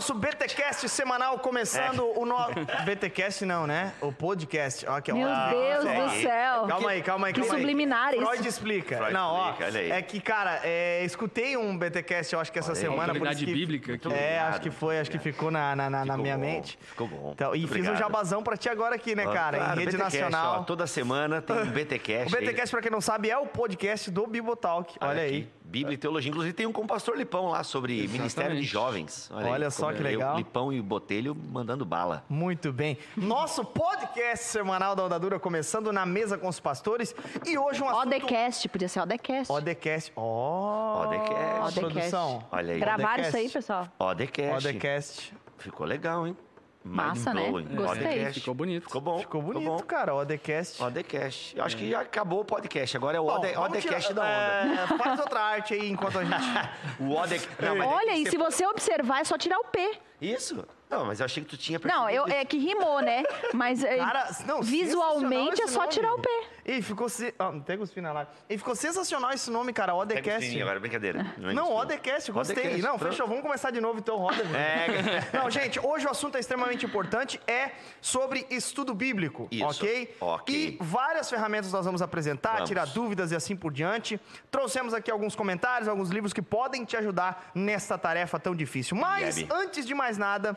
nosso BTcast semanal começando É. o nosso BTcast não, né? O podcast. Ó, que Meu ó, Deus é. do céu. Calma aí, calma aí, Que calma aí. subliminares. Freud explica. Freud não, ó, explica, olha aí. é que, cara, é, escutei um BTcast, eu acho que essa Olha semana. isso que- bíblica aqui. É, Obrigado, acho que foi, acho que ficou na, na, na- na Ficou minha bom, mente. ficou bom. Então, e Muito fiz um obrigado. jabazão pra ti agora aqui, né, cara? Claro, em rede BTcast, nacional. ó, toda semana tem um O BTcast. aí. BTcast, pra quem não sabe, é o podcast do Bibotalk. Olha aqui, aí. Bíblia e Teologia. Inclusive tem um com o pastor Lipão lá sobre Ministério de Jovens. Olha aí, só que eu, legal. Lipão e Botelho mandando bala. Muito bem. Nosso podcast semanal da Odadura começando na mesa com os pastores. E hoje um assunto... Odecast, podia ser Odecast. Odecast. Ó. Odecast. Odecast. Produção. Olha aí. Gravaram isso aí, pessoal? Odecast. Odecast. Ficou legal, hein? Massa, né? Gostei. Odecast. Ficou bonito. Ficou bom. Ficou bonito, bom. cara. Odecast. Odecast. Eu acho que já acabou o podcast. Agora é o Bom, Ode, vamos Odecast tirar- da onda. É, faz outra arte aí enquanto a gente... O Odec... Não, mas é Olha, que e se você observar, é só tirar o P. Isso? Não, mas eu achei que tu tinha Não, eu, percebido é que rimou, né? Mas é, Cara, não, visualmente é só esse tirar o nome. P. E ficou... Se... Ah, não tem cuspir na live. E ficou sensacional esse nome, cara. Odecast. sininho agora, brincadeira. é Não, isso, Odecast, gostei. Odecast, não, pronto. fechou. Vamos começar de novo então, roda. É. Não, gente, hoje o assunto é extremamente importante, é sobre estudo bíblico, Isso, ok? ok. E várias ferramentas nós vamos apresentar, Vamos. tirar dúvidas e assim por diante. Trouxemos aqui alguns comentários, alguns livros que podem te ajudar nessa tarefa tão difícil. Mas, Gabi. antes de mais nada...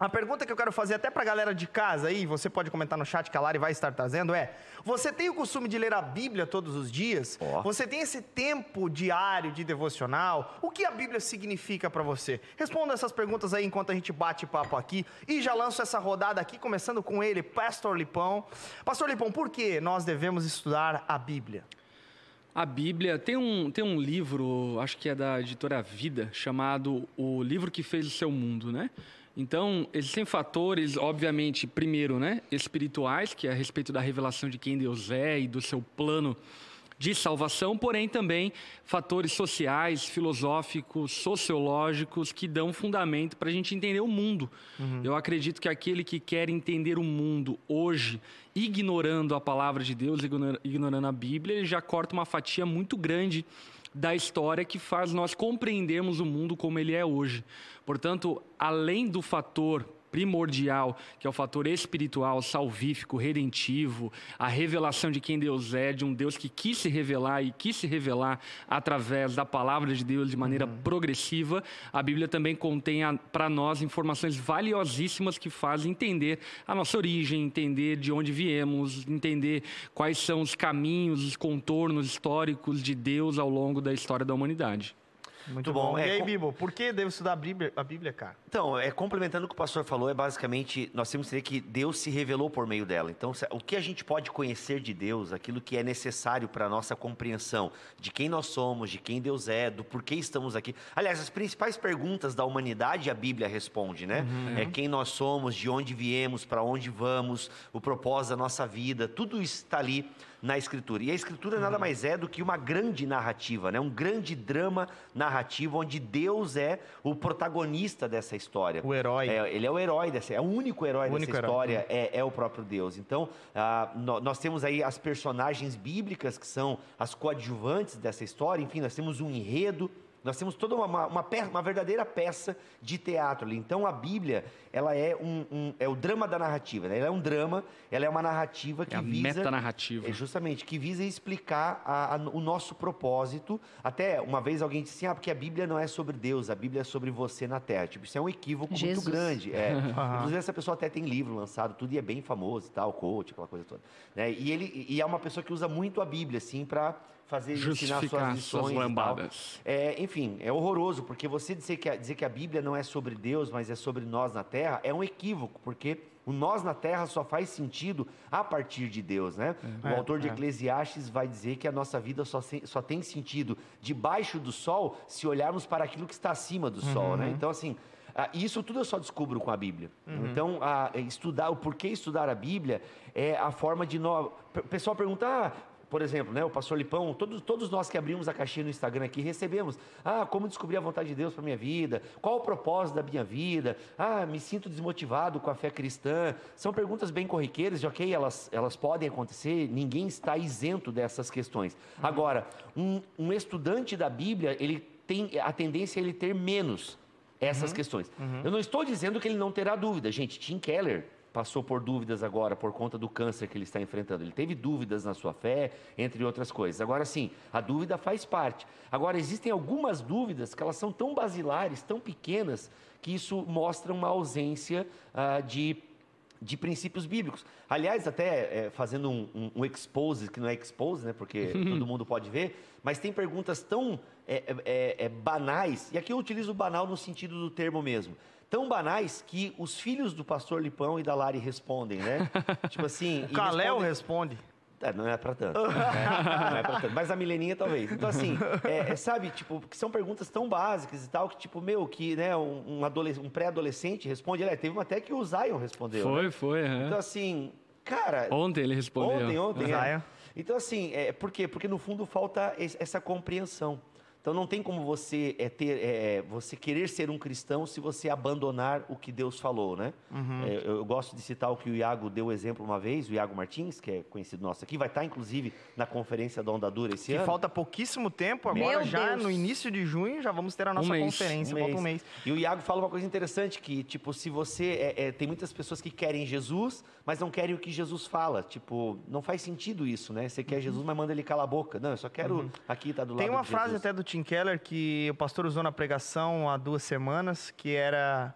A pergunta que eu quero fazer até pra galera de casa aí, você pode comentar no chat que a Lari vai estar trazendo, é: você tem o costume de ler a Bíblia todos os dias? Ó. Você tem esse tempo diário de devocional? O que a Bíblia significa pra você? Responda essas perguntas aí enquanto a gente bate papo aqui e já lanço essa rodada aqui, começando com ele, Pastor Lipão. Pastor Lipão, por que nós devemos estudar a Bíblia? A Bíblia tem um, tem um livro, acho que é da editora Vida, chamado O Livro que Fez o Seu Mundo, né? Então, existem fatores, obviamente, primeiro, né, espirituais, que é a respeito da revelação de quem Deus é e do seu plano de salvação, porém também fatores sociais, filosóficos, sociológicos que dão fundamento para a gente entender o mundo. Eu acredito que aquele que quer entender o mundo hoje, ignorando a palavra de Deus, ignora- ignorando a Bíblia, ele já corta uma fatia muito grande da história que faz nós compreendermos o mundo como ele é hoje. Portanto, além do fator primordial, que é o fator espiritual, salvífico, redentivo, a revelação de quem Deus é, de um Deus que quis se revelar e quis se revelar através da palavra de Deus de maneira progressiva, a Bíblia também contém para nós informações valiosíssimas que fazem entender a nossa origem, entender de onde viemos, entender quais são os caminhos, os contornos históricos de Deus ao longo da história da humanidade. Muito bom. bom. É, e aí, Bibo, por que devo estudar a Bíblia, a Bíblia cara? Então, é, complementando o que o pastor falou, é basicamente, nós temos que entender que Deus se revelou por meio dela. Então, o que a gente pode conhecer de Deus, aquilo que é necessário para a nossa compreensão de quem nós somos, de quem Deus é, do porquê estamos aqui. Aliás, as principais perguntas da humanidade a Bíblia responde, né? É quem nós somos, de onde viemos, para onde vamos, o propósito da nossa vida, tudo isso está ali na Escritura. E a Escritura nada mais é do que uma grande narrativa, né? um grande drama narrativo onde Deus é o protagonista dessa história. O herói. É, ele é o herói dessa, é o único herói O único dessa herói. história, é, é o próprio Deus. Então, ah, nó- nós temos aí as personagens bíblicas que são as coadjuvantes dessa história, enfim, nós temos um enredo, nós temos toda uma, uma, uma pe- uma verdadeira peça de teatro ali. Então, a Bíblia, ela é, um, um- é o drama da narrativa, né? ela é um drama, ela é uma narrativa que É a visa... metanarrativa. É justamente, que visa explicar a- a- o nosso propósito. Até uma vez alguém disse assim, ah, porque a Bíblia não é sobre Deus, a Bíblia é sobre você na Terra. Tipo, isso é um equívoco Jesus. muito grande. É. Inclusive, essa pessoa até tem livro lançado, tudo e é bem famoso e tal, coach, aquela coisa toda. Né? E ele e é uma pessoa que usa muito a Bíblia, assim, para fazer ensinar Justificar suas suas lições. tal. lambadas. É, enfim, é horroroso, porque você dizer que, a, dizer que a Bíblia não é sobre Deus, mas é sobre nós na Terra, é um equívoco, porque o nós na Terra só faz sentido a partir de Deus, né? O É, autor de é. Eclesiastes vai dizer que a nossa vida só, se- só tem sentido debaixo do sol se olharmos para aquilo que está acima do sol, Uhum. né? Então, assim, isso tudo eu só descubro com a Bíblia. Uhum. Então, estudar, o porquê estudar a Bíblia é a forma de nós. O pessoal pergunta, ah, por exemplo, né, o pastor Lipão, todos, todos nós que abrimos a caixinha no Instagram aqui recebemos. Ah, como descobrir a vontade de Deus para minha vida? Qual o propósito da minha vida? Ah, me sinto desmotivado com a fé cristã. São perguntas bem corriqueiras, ok? Elas, elas podem acontecer, ninguém está isento dessas questões. Agora, um, um estudante da Bíblia, ele tem a tendência a ele ter menos essas questões. Eu não estou dizendo que ele não terá dúvida. Gente, Tim Keller passou por dúvidas agora por conta do câncer que ele está enfrentando. Ele teve dúvidas na sua fé, entre outras coisas. Agora sim, a dúvida faz parte. Agora existem algumas dúvidas que elas são tão basilares, tão pequenas, que isso mostra uma ausência ah, de de princípios bíblicos. Aliás, até é, fazendo um, um, um, expose, que não é expose, né, porque todo mundo pode ver, mas tem perguntas tão é, é, banais, e aqui eu utilizo banal no sentido do termo mesmo, tão banais que os filhos do pastor Lipão e da Lari respondem, né? tipo assim... O Caléu responde. É, não é para tanto. Né? não é pra tanto. Mas a mileninha talvez. Então, assim, é, é, sabe, tipo, que são perguntas tão básicas e tal, que, tipo, meu, que né, um, um, pré-adolescente responde. Ele, teve uma até que o Zion respondeu. Foi, né? foi. É. Então, assim, cara. Ontem ele respondeu. Ontem, ontem. É. Então, assim, é, por quê? Porque no fundo falta essa compreensão. Então não tem como você é, ter, é, você querer ser um cristão se você abandonar o que Deus falou, né? Uhum. É, eu, eu, gosto de citar o que o Iago deu exemplo uma vez, o Iago Martins, que é conhecido nosso aqui, vai estar inclusive na conferência da Onda Dura esse que ano. falta pouquíssimo tempo, agora Meu já Deus. no início de junho já vamos ter a nossa um conferência, um mês. um mês. E o Iago fala uma coisa interessante que tipo se você é, é, tem muitas pessoas que querem Jesus, mas não querem o que Jesus fala, tipo não faz sentido isso, né? Você quer Uhum. Jesus, mas manda ele calar a boca. Não, eu só quero uhum. aqui tá do lado. Tem uma frase até do Tim Keller que o pastor usou na pregação há duas semanas, que era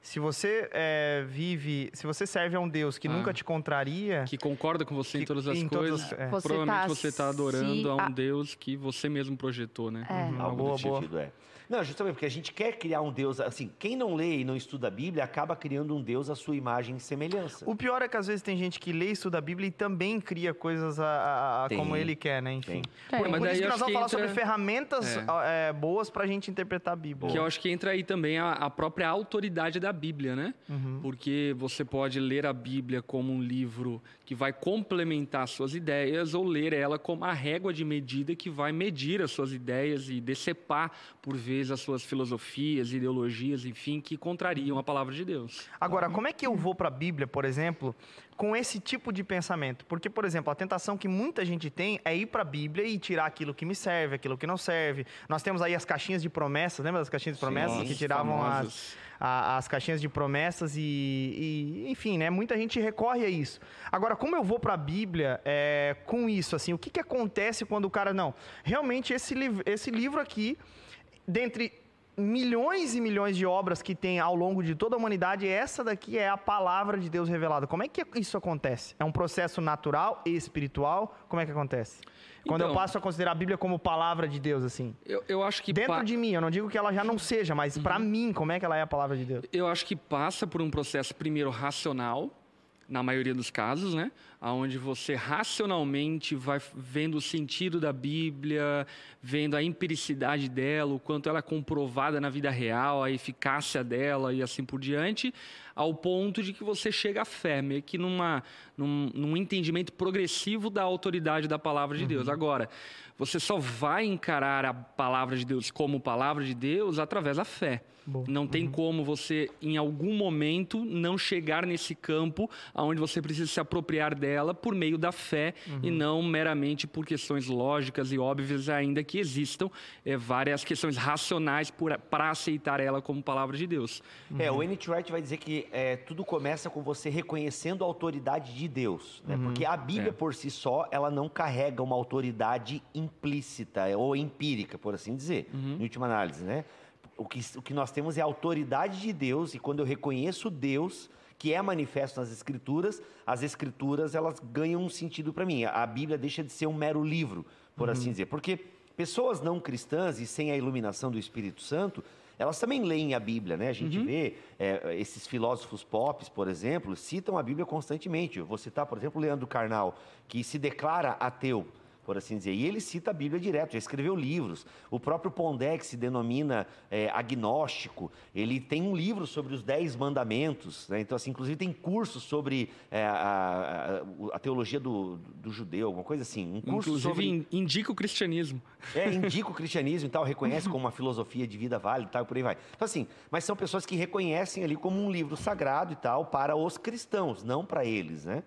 se você é, vive, se você serve a um Deus que Ah. nunca te contraria, Que concorda com você em Que- todas as em coisas. as- é. Você Provavelmente tá você está adorando a um a- Deus que você mesmo projetou, né? É. Uhum. Algo boa, nesse boa. sentido, é. Não, justamente porque a gente quer criar um Deus, assim, quem não lê e não estuda a Bíblia acaba criando um Deus à sua imagem e semelhança. o pior é que às vezes tem gente que lê e estuda a Bíblia e também cria coisas a, a- Tem. como ele quer, né? Enfim. Tem. Por, Mas por daí isso que eu nós acho vamos falar entra- sobre ferramentas É. é, boas pra gente interpretar a Bíblia. Que eu acho que entra aí também a, a própria autoridade da Bíblia, né? Uhum. Porque você pode ler a Bíblia como um livro que vai complementar suas ideias ou ler ela como a régua de medida que vai medir as suas ideias e decepar, por vezes, as suas filosofias, ideologias, enfim, que contrariam a palavra de Deus. Agora, como é que eu vou para a Bíblia, por exemplo, com esse tipo de pensamento? Porque, por exemplo, a tentação que muita gente tem é ir para a Bíblia e tirar aquilo que me serve, aquilo que não serve. Nós temos aí as caixinhas de promessas, lembra das caixinhas de promessas Sim, que tiravam as, famosas. as caixinhas de promessas e, e, enfim, né? Muita gente recorre a isso. Agora, como eu vou para a Bíblia é, com isso, assim, o que, que acontece quando o cara não? Realmente esse, esse livro aqui, dentre milhões e milhões de obras que tem ao longo de toda a humanidade, essa daqui é a palavra de Deus revelada. Como é que isso acontece? É um processo natural e espiritual? Como é que acontece? Quando eu Então- passo a considerar a Bíblia como palavra de Deus, assim. Eu, eu acho que Dentro pa- de mim, eu não digo que ela já não seja, mas Uhum. pra mim, como é que ela é a palavra de Deus? Eu acho que passa por um processo primeiro racional, na maioria dos casos, né? Onde você racionalmente vai vendo o sentido da Bíblia, vendo a empiricidade dela, o quanto ela é comprovada na vida real, a eficácia dela e assim por diante, ao ponto de que você chega à fé, meio que numa, num, num entendimento progressivo da autoridade da palavra de Deus. Agora, você só vai encarar a palavra de Deus como palavra de Deus através da fé. Boa. Não tem Uhum. como você, em algum momento, não chegar nesse campo onde você precisa se apropriar dela por meio da fé e Uhum. não meramente por questões lógicas e óbvias, ainda que existam eh, várias questões racionais para aceitar ela como palavra de Deus. É, o N.T. Wright vai dizer que é, tudo começa com você reconhecendo a autoridade de Deus, né? Porque a Bíblia É. por si só, ela não carrega uma autoridade implícita ou empírica, por assim dizer, em última análise, né? O que, o que nós temos é a autoridade de Deus e quando eu reconheço Deus, que é manifesto nas Escrituras, as Escrituras elas ganham um sentido para mim. A Bíblia deixa de ser um mero livro, por assim dizer, porque pessoas não cristãs e sem a iluminação do Espírito Santo, elas também leem a Bíblia, né? A gente vê é, esses filósofos pop, por exemplo, citam a Bíblia constantemente. Eu vou citar, por exemplo, o Leandro Carnal, que se declara ateu, por assim dizer. E ele cita a Bíblia direto, já escreveu livros. O próprio Pondé, que se denomina é, agnóstico, ele tem um livro sobre os Dez Mandamentos. né? Então, assim, inclusive tem cursos sobre é, a, a- a teologia do, do judeu, alguma coisa assim. Um curso Inclusive, sobre... in- indica o cristianismo. É, indica o cristianismo e tal, reconhece como uma filosofia de vida válida e tal, e por aí vai. Então, assim, mas são pessoas que reconhecem ali como um livro sagrado e tal para os cristãos, não para eles, né?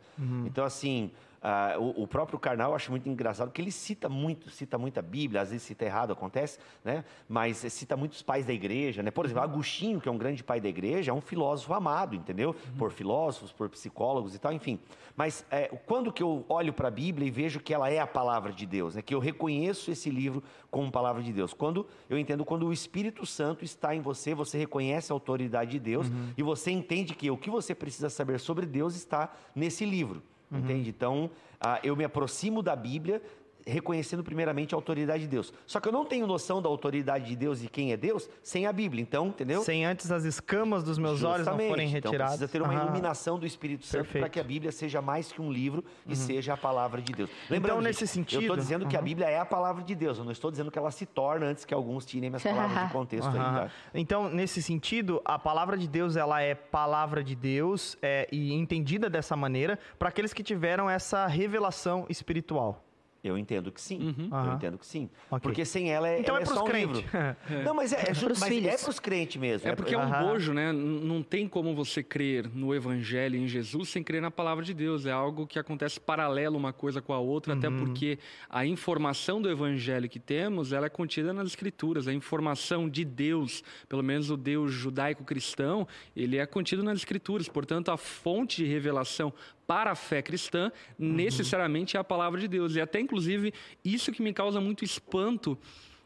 Então, assim, ah, o, o próprio Karnal eu acho muito engraçado, porque ele cita muito, cita muito a Bíblia, às vezes cita errado, acontece, né? Mas cita muitos pais da igreja, né? Por exemplo, Agostinho, que é um grande pai da igreja, é um filósofo amado, entendeu? Por filósofos, por psicólogos e tal, enfim. Mas é, quando que eu olho para a Bíblia e vejo que ela é a palavra de Deus, né? Que eu reconheço esse livro como palavra de Deus. Quando eu entendo quando o Espírito Santo está em você, você reconhece a autoridade de Deus e você entende que o que você precisa saber sobre Deus está nesse livro. Entende? Então, ah, eu me aproximo da Bíblia reconhecendo primeiramente a autoridade de Deus. Só que eu não tenho noção da autoridade de Deus e quem é Deus sem a Bíblia. Então, entendeu? Sem antes as escamas dos meus olhos não Justamente. forem Então retiradas. precisa ter uma Aham. iluminação do Espírito Santo para que a Bíblia seja mais que um livro e seja a palavra de Deus. Então, gente, nesse eu sentido- estou dizendo que a Bíblia é a palavra de Deus. Eu não estou dizendo que ela se torna antes que alguns tirem minhas palavras de contexto aí. Aham. Tá? Então, nesse sentido, a palavra de Deus, ela é palavra de Deus é, e entendida dessa maneira para aqueles que tiveram essa revelação espiritual. Eu entendo que sim. Eu Aham. entendo que sim. Ok. Porque sem ela é, Então ela é é só um crentes. livro. Não, mas é, é, Pros mas filhos. é pros crentes mesmo. É porque é um Aham. bojo, né? Não tem como você crer no Evangelho em Jesus sem crer na palavra de Deus. É algo que acontece paralelo uma coisa com a outra, até porque a informação do Evangelho que temos, ela é contida nas Escrituras. A informação de Deus, pelo menos o Deus judaico-cristão, ele é contido nas Escrituras. Portanto, a fonte de revelação para a fé cristã necessariamente é a palavra de Deus. E até, inclusive, isso que me causa muito espanto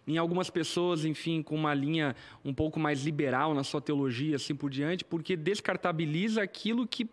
em algumas pessoas, enfim, com uma linha um pouco mais liberal na sua teologia, assim por diante, porque descartabiliza aquilo que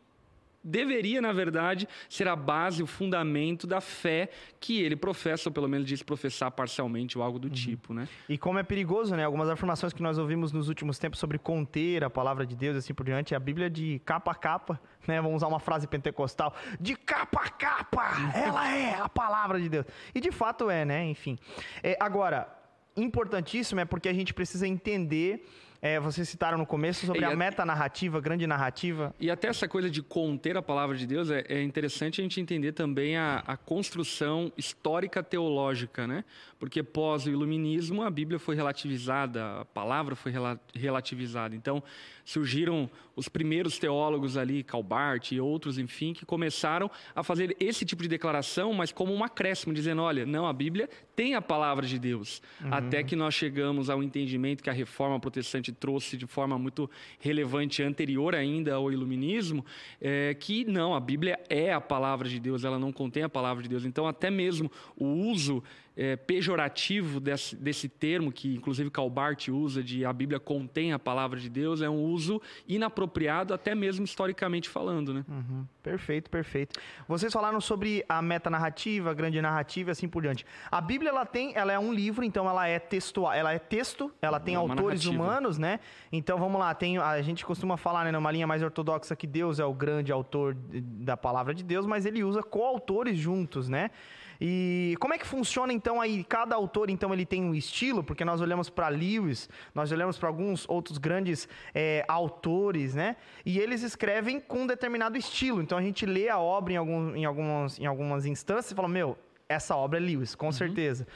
deveria, na verdade, ser a base, o fundamento da fé que ele professa, ou pelo menos diz professar parcialmente ou algo do tipo, né? E como é perigoso, né? Algumas afirmações que nós ouvimos nos últimos tempos sobre conter a palavra de Deus e assim por diante, a Bíblia de capa a capa, né? Vamos usar uma frase pentecostal, de capa a capa, ela é a palavra de Deus. E de fato é, né? Enfim. É, agora, importantíssimo é porque a gente precisa entender, é, vocês citaram no começo sobre E a a- metanarrativa, grande narrativa. E até essa coisa de conter a palavra de Deus é, é interessante a gente entender também a, a construção histórica teológica, né? Porque pós o iluminismo a Bíblia foi relativizada, a palavra foi rela- relativizada. Então surgiram os primeiros teólogos ali, Calbart e outros, enfim, que começaram a fazer esse tipo de declaração, mas como um acréscimo, dizendo, olha, não, a Bíblia tem a palavra de Deus. Até que nós chegamos ao entendimento que a reforma protestante trouxe de forma muito relevante, anterior ainda ao iluminismo, é, que não, a Bíblia é a palavra de Deus, ela não contém a palavra de Deus. Então, até mesmo o uso é, pejorativo desse, desse termo, que inclusive Calbart usa, de a Bíblia contém a palavra de Deus, é um uso inapropriado, até mesmo historicamente falando, né? Uhum. Perfeito, perfeito. Vocês falaram sobre a metanarrativa, a grande narrativa e assim por diante. A Bíblia ela tem, ela é um livro, então ela é textual, ela é texto, ela tem É autores narrativa. humanos, né? Então vamos lá, tem a gente costuma falar, né, numa linha mais ortodoxa que Deus é o grande autor da palavra de Deus, mas ele usa coautores juntos, né? E como é que funciona então aí? Cada autor então ele tem um estilo, porque nós olhamos para Lewis, nós olhamos para alguns outros grandes é, autores, né? E eles escrevem com um determinado estilo. Então a gente lê a obra em, algum, em, algumas, em algumas instâncias e fala, meu, essa obra é Lewis, com certeza.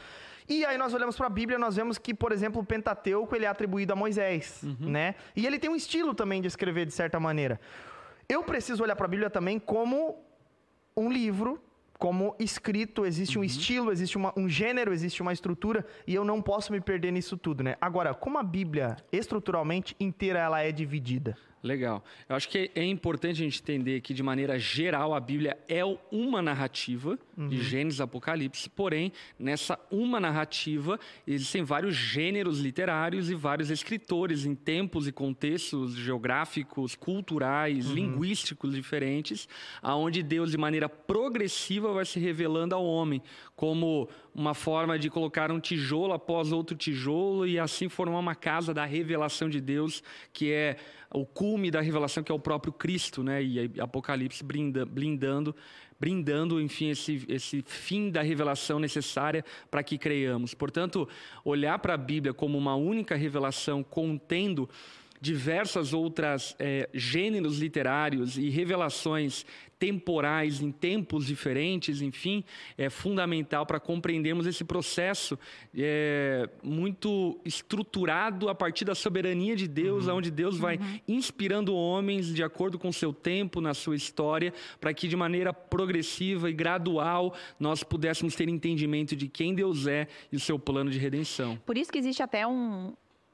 E aí nós olhamos para a Bíblia, nós vemos que, por exemplo, o Pentateuco ele é atribuído a Moisés, né? E ele tem um estilo também de escrever de certa maneira. Eu preciso olhar para a Bíblia também como um livro, como escrito, existe um estilo, existe uma- um gênero, existe uma estrutura, e eu não posso me perder nisso tudo, né? Agora, como a Bíblia, estruturalmente inteira, ela é dividida? Legal. Eu acho que é importante a gente entender que, de maneira geral, a Bíblia é uma narrativa de Gênesis Apocalipse, porém, nessa uma narrativa, existem vários gêneros literários e vários escritores em tempos e contextos geográficos, culturais, linguísticos diferentes, aonde Deus, de maneira progressiva, vai se revelando ao homem, como uma forma de colocar um tijolo após outro tijolo e assim formar uma casa da revelação de Deus, que é o cume da revelação que é o próprio Cristo, né? E Apocalipse brinda, blindando, brindando, enfim, esse, esse fim da revelação necessária para que creiamos. Portanto, olhar para a Bíblia como uma única revelação contendo diversas outras é, gêneros literários e revelações temporais em tempos diferentes, enfim, é fundamental para compreendermos esse processo é, muito estruturado a partir da soberania de Deus, Uhum. onde Deus vai inspirando homens de acordo com o seu tempo, na sua história, para que de maneira progressiva e gradual nós pudéssemos ter entendimento de quem Deus é e o seu plano de redenção. Por isso que existe até um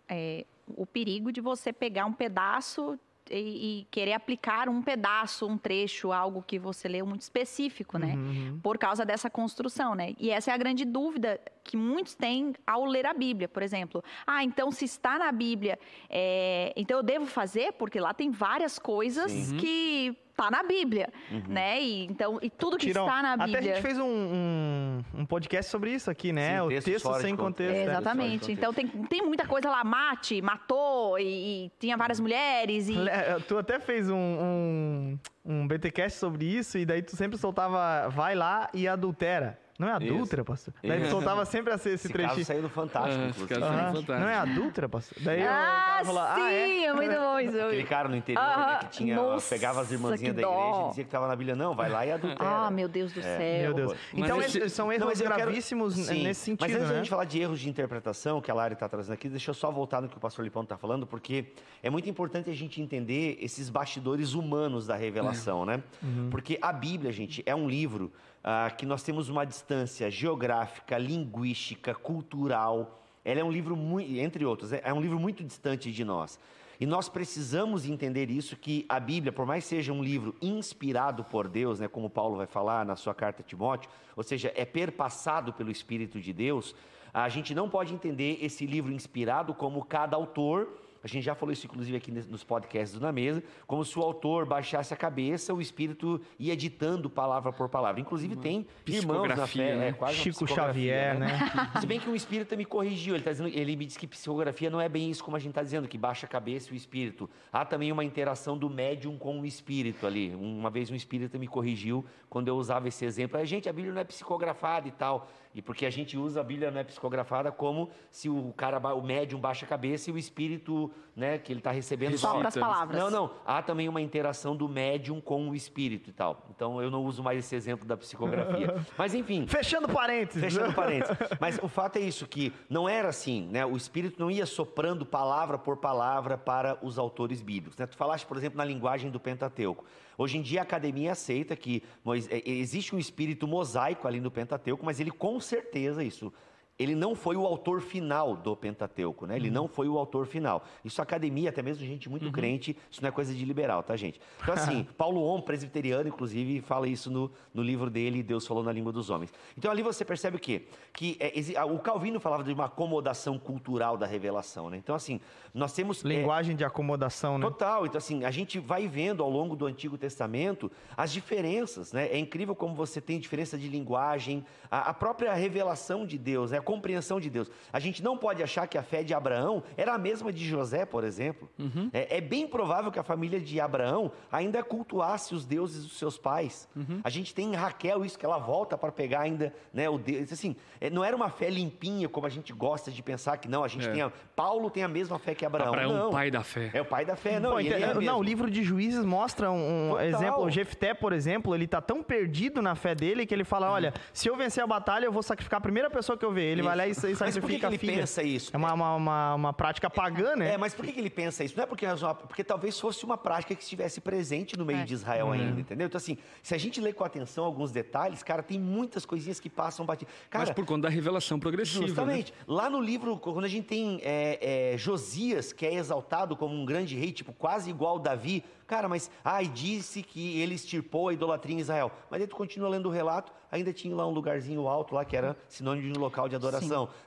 é, o perigo de você pegar um pedaço e, e querer aplicar um pedaço, um trecho, algo que você leu muito específico, né? Uhum. Por causa dessa construção, né? E essa é a grande dúvida que muitos têm ao ler a Bíblia, por exemplo. Ah, então se está na Bíblia, é, então eu devo fazer, porque lá tem várias coisas que tá na Bíblia, né? E, então, e tudo que Tirão, está na Bíblia. Até a gente fez um, um, um podcast sobre isso aqui, né? Sim, o texto fora sem contexto. contexto. É? Exatamente. Então tem, tem muita coisa lá, mate, matou, e, e tinha várias mulheres. E... Le- eh, Tu até fez um, um, um BTcast sobre isso, e daí tu sempre soltava vai lá e adultera. Não é adúltera, pastor? Daí Isso. soltava sempre esse, esse Esse caso trechinho. saiu no Fantástico, Ah, inclusive. esse caso Aham. saiu fantástico. Não é adúltera, pastor? Daí Ah, cara sim, falou, ah, é? é muito bom isso. Aquele cara no interior, né, Aham. que tinha, Nossa, pegava as irmãzinhas da igreja e dizia que estava na Bíblia. Não, vai lá e adultera. Ah, meu Deus do céu. Meu Deus. Mas Então, esse- esses são erros mas eu quero- gravíssimos Sim, nesse sentido, Mas antes né? da gente falar de erros de interpretação, que a Lari está trazendo aqui, deixa eu só voltar no que o pastor Lipão está falando, porque é muito importante a gente entender esses bastidores humanos da revelação, né? Uhum. Porque a Bíblia, gente, é um livro ah, que nós temos uma distância geográfica, linguística, cultural. Ela é um livro muito, entre outros, é é um livro muito distante de nós. E nós precisamos entender isso que a Bíblia, por mais seja um livro inspirado por Deus, né, como Paulo vai falar na sua carta a Timóteo, ou seja, é perpassado pelo Espírito de Deus, a gente não pode entender esse livro inspirado como cada autor a gente já falou isso, inclusive, aqui nos podcasts do Na Mesa, como se o autor baixasse a cabeça, o espírito ia ditando palavra por palavra. Inclusive, tem irmãos na psicografia, fé, né? é, quase Chico Xavier, né? Se bem que um espírita me corrigiu, ele, tá dizendo, ele me disse que psicografia não é bem isso como a gente está dizendo, que baixa a cabeça e o espírito. Há também uma interação do médium com o espírito ali. Uma vez um espírita me corrigiu quando eu usava esse exemplo. A gente, a Bíblia não é psicografada e tal. E porque a gente usa a Bíblia não é psicografada como se o cara, o médium baixa a cabeça e o espírito, né, que ele está recebendo Só para as palavras. Não, não. Há também uma interação do médium com o espírito e tal. Então eu não uso mais esse exemplo da psicografia. Mas enfim. Fechando parênteses. Fechando parênteses. Mas o fato é isso, que não era assim, né? O Espírito não ia soprando palavra por palavra para os autores bíblicos. Né? Tu falaste, por exemplo, na linguagem do Pentateuco. Hoje em dia a academia aceita que é, existe um espírito mosaico ali no Pentateuco, mas ele com certeza, isso, ele não foi o autor final do Pentateuco, né? Ele não foi o autor final. Isso academia, até mesmo gente muito crente, isso não é coisa de liberal, tá, gente? Então, assim, Paulo On, presbiteriano, inclusive, fala isso no, no livro dele, Deus falou na língua dos homens. Então, ali você percebe o quê? Que é, o Calvino falava de uma acomodação cultural da revelação, né? Então, assim, nós temos... é, Linguagem de acomodação, né? Total. Então, assim, a gente vai vendo ao longo do Antigo Testamento as diferenças, né? É incrível como você tem diferença de linguagem, a, a própria revelação de Deus, né? Compreensão de Deus. A gente não pode achar que a fé de Abraão era a mesma de José, por exemplo. É, é bem provável que a família de Abraão ainda cultuasse os deuses dos seus pais. A gente tem em Raquel isso, que ela volta para pegar ainda, né? O Deus, assim, é, não era uma fé limpinha, como a gente gosta de pensar que não. A gente É. tem a, Paulo tem a mesma fé que Abraão. Abraão, não. pai da fé. É o pai da fé, não. Pô, então, é não, o livro de Juízes mostra um, Total. exemplo. O Jefté, por exemplo, ele tá tão perdido na fé dele que ele fala: olha, se eu vencer a batalha, eu vou sacrificar a primeira pessoa que eu ver. Ele vai lá e, e Mas por que, sacrifica ele pensa isso? É uma, uma, uma, uma prática pagã, né? É, mas por que, que ele pensa isso? Não é porque, nós- porque talvez fosse uma prática que estivesse presente no meio É. de Israel ainda, entendeu? Então, assim, se a gente lê com atenção alguns detalhes, cara, tem muitas coisinhas que passam batido. Cara, Mas por conta da revelação progressiva. né? Justamente. Lá no livro, quando a gente tem é, é, Josias, que é exaltado como um grande rei, tipo, quase igual Davi, cara, mas, ai, disse que ele extirpou a idolatria em Israel. Mas aí tu continua lendo o relato, ainda tinha lá um lugarzinho alto lá, que era sinônimo de um local de adoração,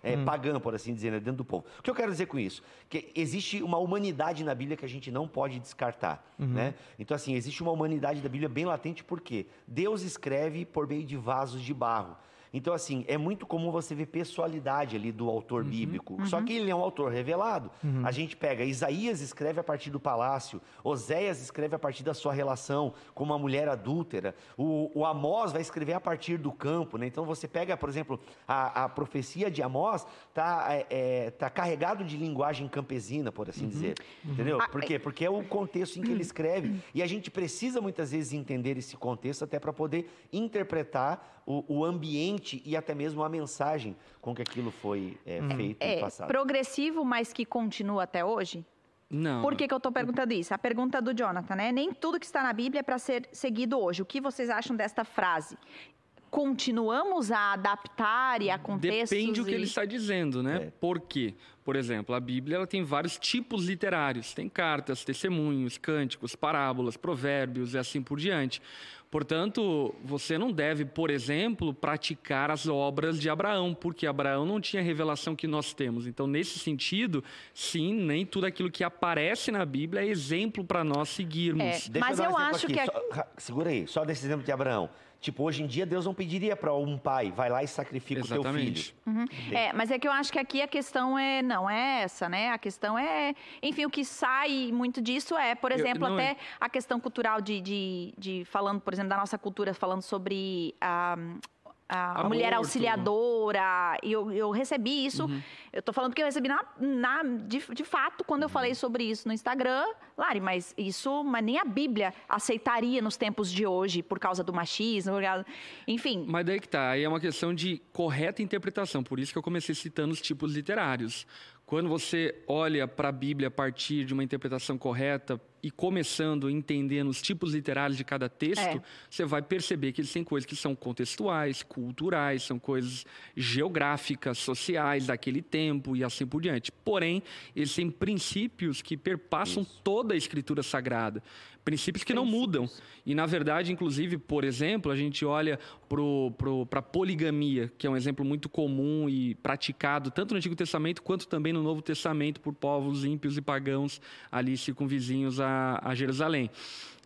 é, pagã, por assim dizer, né, dentro do povo. O que eu quero dizer com isso? Que existe uma humanidade na Bíblia que a gente não pode descartar, né? Então, assim, existe uma humanidade da Bíblia bem latente, porque Deus escreve por meio de vasos de barro. Então, assim, é muito comum você ver pessoalidade ali do autor bíblico. Só que ele é um autor revelado. A gente pega, Isaías escreve a partir do palácio, Oséias escreve a partir da sua relação com uma mulher adúltera, o, o Amós vai escrever a partir do campo, né? Então você pega, por exemplo, a, a profecia de Amós está é, é, tá carregado de linguagem campesina, por assim dizer. Entendeu? Ah, Por quê? Porque é o contexto em que ele escreve. E a gente precisa muitas vezes entender esse contexto até para poder interpretar o, o ambiente e até mesmo a mensagem com que aquilo foi é, feito no É passado. progressivo, mas que continua até hoje? Não. Por que, que eu estou perguntando isso? A pergunta do Jonathan, né? Nem tudo que está na Bíblia é para ser seguido hoje. O que vocês acham desta frase? Continuamos a adaptar e a contextos Depende do que e... ele está dizendo, né? É. Por quê? Por exemplo, a Bíblia ela tem vários tipos literários. Tem cartas, testemunhos, cânticos, parábolas, provérbios e assim por diante. Portanto, você não deve, por exemplo, praticar as obras de Abraão, porque Abraão não tinha a revelação que nós temos. Então, nesse sentido, sim, nem tudo aquilo que aparece na Bíblia é exemplo para nós seguirmos. É. Deixa Mas dar um eu exemplo acho aqui, que é- só- ra- segura aí, só desse exemplo de Abraão. Tipo, hoje em dia Deus não pediria para um pai, vai lá e sacrifica o teu Exatamente. filho. É, mas é que eu acho que aqui a questão é não é essa, né? A questão é, enfim, o que sai muito disso é, por Eu- exemplo, não até é- a questão cultural de, de, de falando, por exemplo, da nossa cultura, falando sobre a, a mulher Aborto. auxiliadora. E eu, eu recebi isso. Uhum. Eu tô falando porque eu recebi na, na- de, de fato quando Uhum. eu falei sobre isso no Instagram, Lari, mas isso, mas nem a Bíblia aceitaria nos tempos de hoje por causa do machismo, causa- enfim. Mas daí que tá, aí é uma questão de correta interpretação, por isso que eu comecei citando os tipos literários. Quando você olha para a Bíblia a partir de uma interpretação correta e começando entendendo os tipos literários de cada texto, É. você vai perceber que eles têm coisas que são contextuais, culturais, são coisas geográficas, sociais daquele tempo e assim por diante. Porém, eles têm princípios que perpassam toda a escritura sagrada. Princípios que não mudam. E, na verdade, inclusive, por exemplo, a gente olha para a poligamia, que é um exemplo muito comum e praticado tanto no Antigo Testamento quanto também no Novo Testamento por povos ímpios e pagãos ali circunvizinhos a, a Jerusalém.